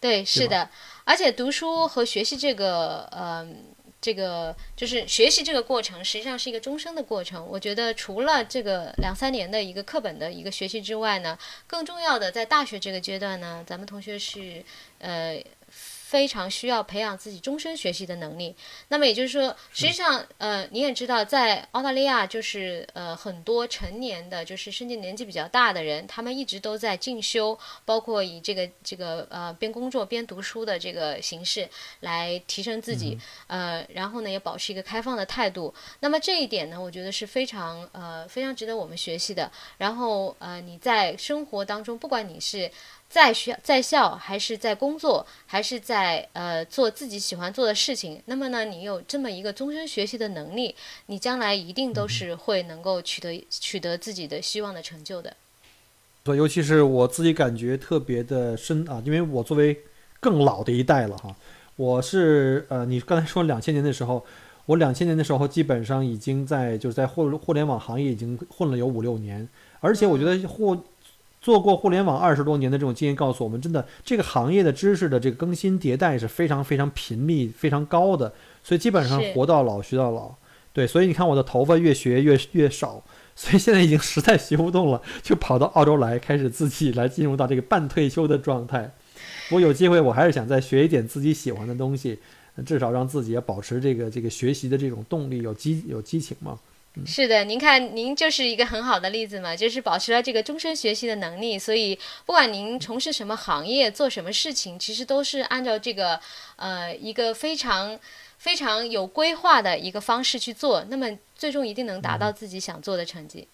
对，是的，而且读书和学习这个，嗯。这个就是学习这个过程，实际上是一个终生的过程。我觉得除了这个两三年的一个课本的一个学习之外呢，更重要的在大学这个阶段呢，咱们同学是呃。非常需要培养自己终身学习的能力。那么也就是说，实际上，呃，你也知道，在澳大利亚，就是呃，很多成年的，就是甚至年纪比较大的人，他们一直都在进修，包括以这个这个呃边工作边读书的这个形式来提升自己。呃，然后呢，也保持一个开放的态度。那么这一点呢，我觉得是非常呃非常值得我们学习的。然后呃，你在生活当中，不管你是。在学在校还是在工作，还是在呃做自己喜欢做的事情，那么呢，你有这么一个终身学习的能力，你将来一定都是会能够取得取得自己的希望的成就的。对，尤其是我自己感觉特别的深啊，因为我作为更老的一代了哈，我是呃，你刚才说两千年的时候，我两千年的时候基本上已经在就是在互互联网行业已经混了有五六年，而且我觉得互。做过互联网二十多年的这种经验告诉我们，真的这个行业的知识的这个更新迭代是非常非常频密、非常高的，所以基本上活到老学到老。对，所以你看我的头发越学越越少，所以现在已经实在学不动了，就跑到澳洲来，开始自己来进入到这个半退休的状态。我有机会，我还是想再学一点自己喜欢的东西，至少让自己保持这个这个学习的这种动力，有激有激情嘛。是的，您看，您就是一个很好的例子嘛，就是保持了这个终身学习的能力。所以，不管您从事什么行业，做什么事情，其实都是按照这个呃一个非常非常有规划的一个方式去做，那么最终一定能达到自己想做的成绩。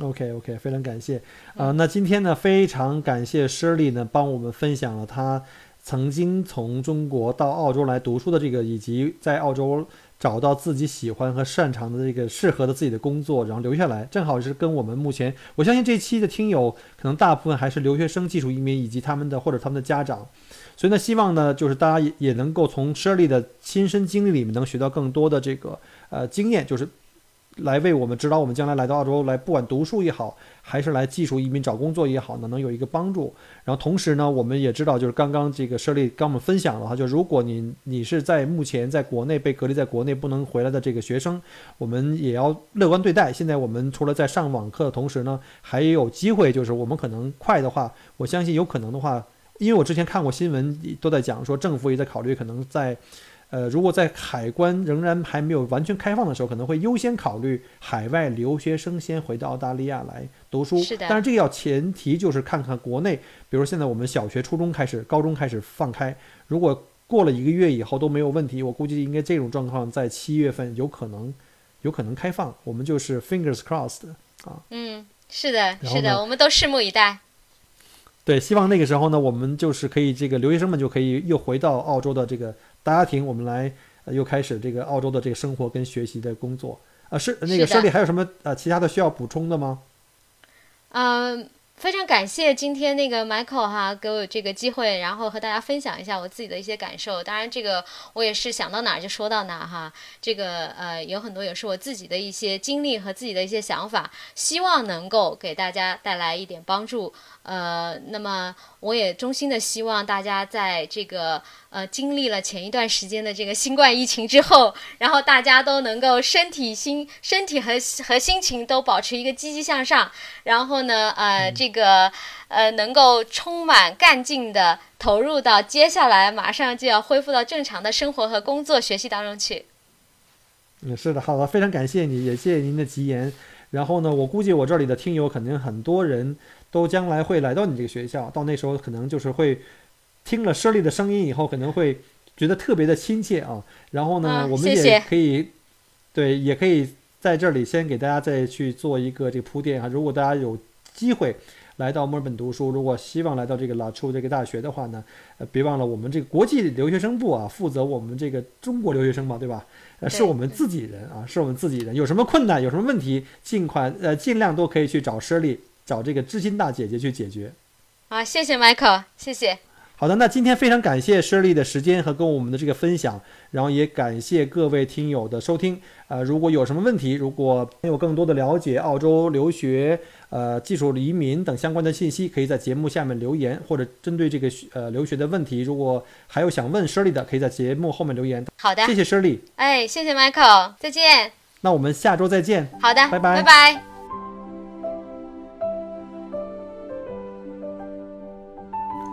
OK OK，非常感谢啊。那今天呢，非常感谢 Shirley 呢，帮我们分享了他曾经从中国到澳洲来读书的这个，以及在澳洲。找到自己喜欢和擅长的这个适合的自己的工作，然后留下来，正好是跟我们目前，我相信这期的听友可能大部分还是留学生、技术移民以及他们的或者他们的家长，所以呢，希望呢，就是大家也也能够从 Shirley 的亲身经历里面能学到更多的这个呃经验，就是。来为我们指导，我们将来来到澳洲来，不管读书也好，还是来技术移民找工作也好呢，能有一个帮助。然后同时呢，我们也知道，就是刚刚这个舍利跟我们分享了哈，就如果你你是在目前在国内被隔离在国内不能回来的这个学生，我们也要乐观对待。现在我们除了在上网课的同时呢，还有机会，就是我们可能快的话，我相信有可能的话，因为我之前看过新闻都在讲说，政府也在考虑可能在。呃，如果在海关仍然还没有完全开放的时候，可能会优先考虑海外留学生先回到澳大利亚来读书。是的。但是这个要前提就是看看国内，比如现在我们小学、初中开始、高中开始放开，如果过了一个月以后都没有问题，我估计应该这种状况在七月份有可能，有可能开放。我们就是 fingers crossed 啊。嗯，是的，是的，我们都拭目以待。对，希望那个时候呢，我们就是可以这个留学生们就可以又回到澳洲的这个。大家庭，我们来又开始这个澳洲的这个生活跟学习的工作啊，是那个胜利还有什么呃其他的需要补充的吗？嗯，非常感谢今天那个 Michael 哈给我这个机会，然后和大家分享一下我自己的一些感受。当然，这个我也是想到哪儿就说到哪儿哈。这个呃有很多也是我自己的一些经历和自己的一些想法，希望能够给大家带来一点帮助。呃，那么我也衷心的希望大家在这个呃经历了前一段时间的这个新冠疫情之后，然后大家都能够身体心身体和和心情都保持一个积极向上，然后呢呃这个呃能够充满干劲的投入到接下来马上就要恢复到正常的生活和工作学习当中去。嗯，是的，好的，非常感谢你，也谢谢您的吉言。然后呢，我估计我这里的听友肯定很多人。都将来会来到你这个学校，到那时候可能就是会听了 Shirley 的声音以后，可能会觉得特别的亲切啊。然后呢，我们也可以对，也可以在这里先给大家再去做一个这个铺垫啊。如果大家有机会来到墨尔本读书，如果希望来到这个 La Trobe 这个大学的话呢，呃，别忘了我们这个国际留学生部啊，负责我们这个中国留学生嘛，对吧？呃，是我们自己人啊，是我们自己人。有什么困难，有什么问题，尽快呃，尽量都可以去找 Shirley。找这个知心大姐姐去解决。好，谢谢 Michael，谢谢。好的，那今天非常感谢 Shirley 的时间和跟我们的这个分享，然后也感谢各位听友的收听。呃，如果有什么问题，如果有更多的了解澳洲留学、呃技术移民等相关的信息，可以在节目下面留言，或者针对这个呃留学的问题，如果还有想问 Shirley 的，可以在节目后面留言。好的，谢谢 Shirley。哎，谢谢 Michael，再见。那我们下周再见。好的，拜拜，拜拜。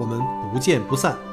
我们不见不散。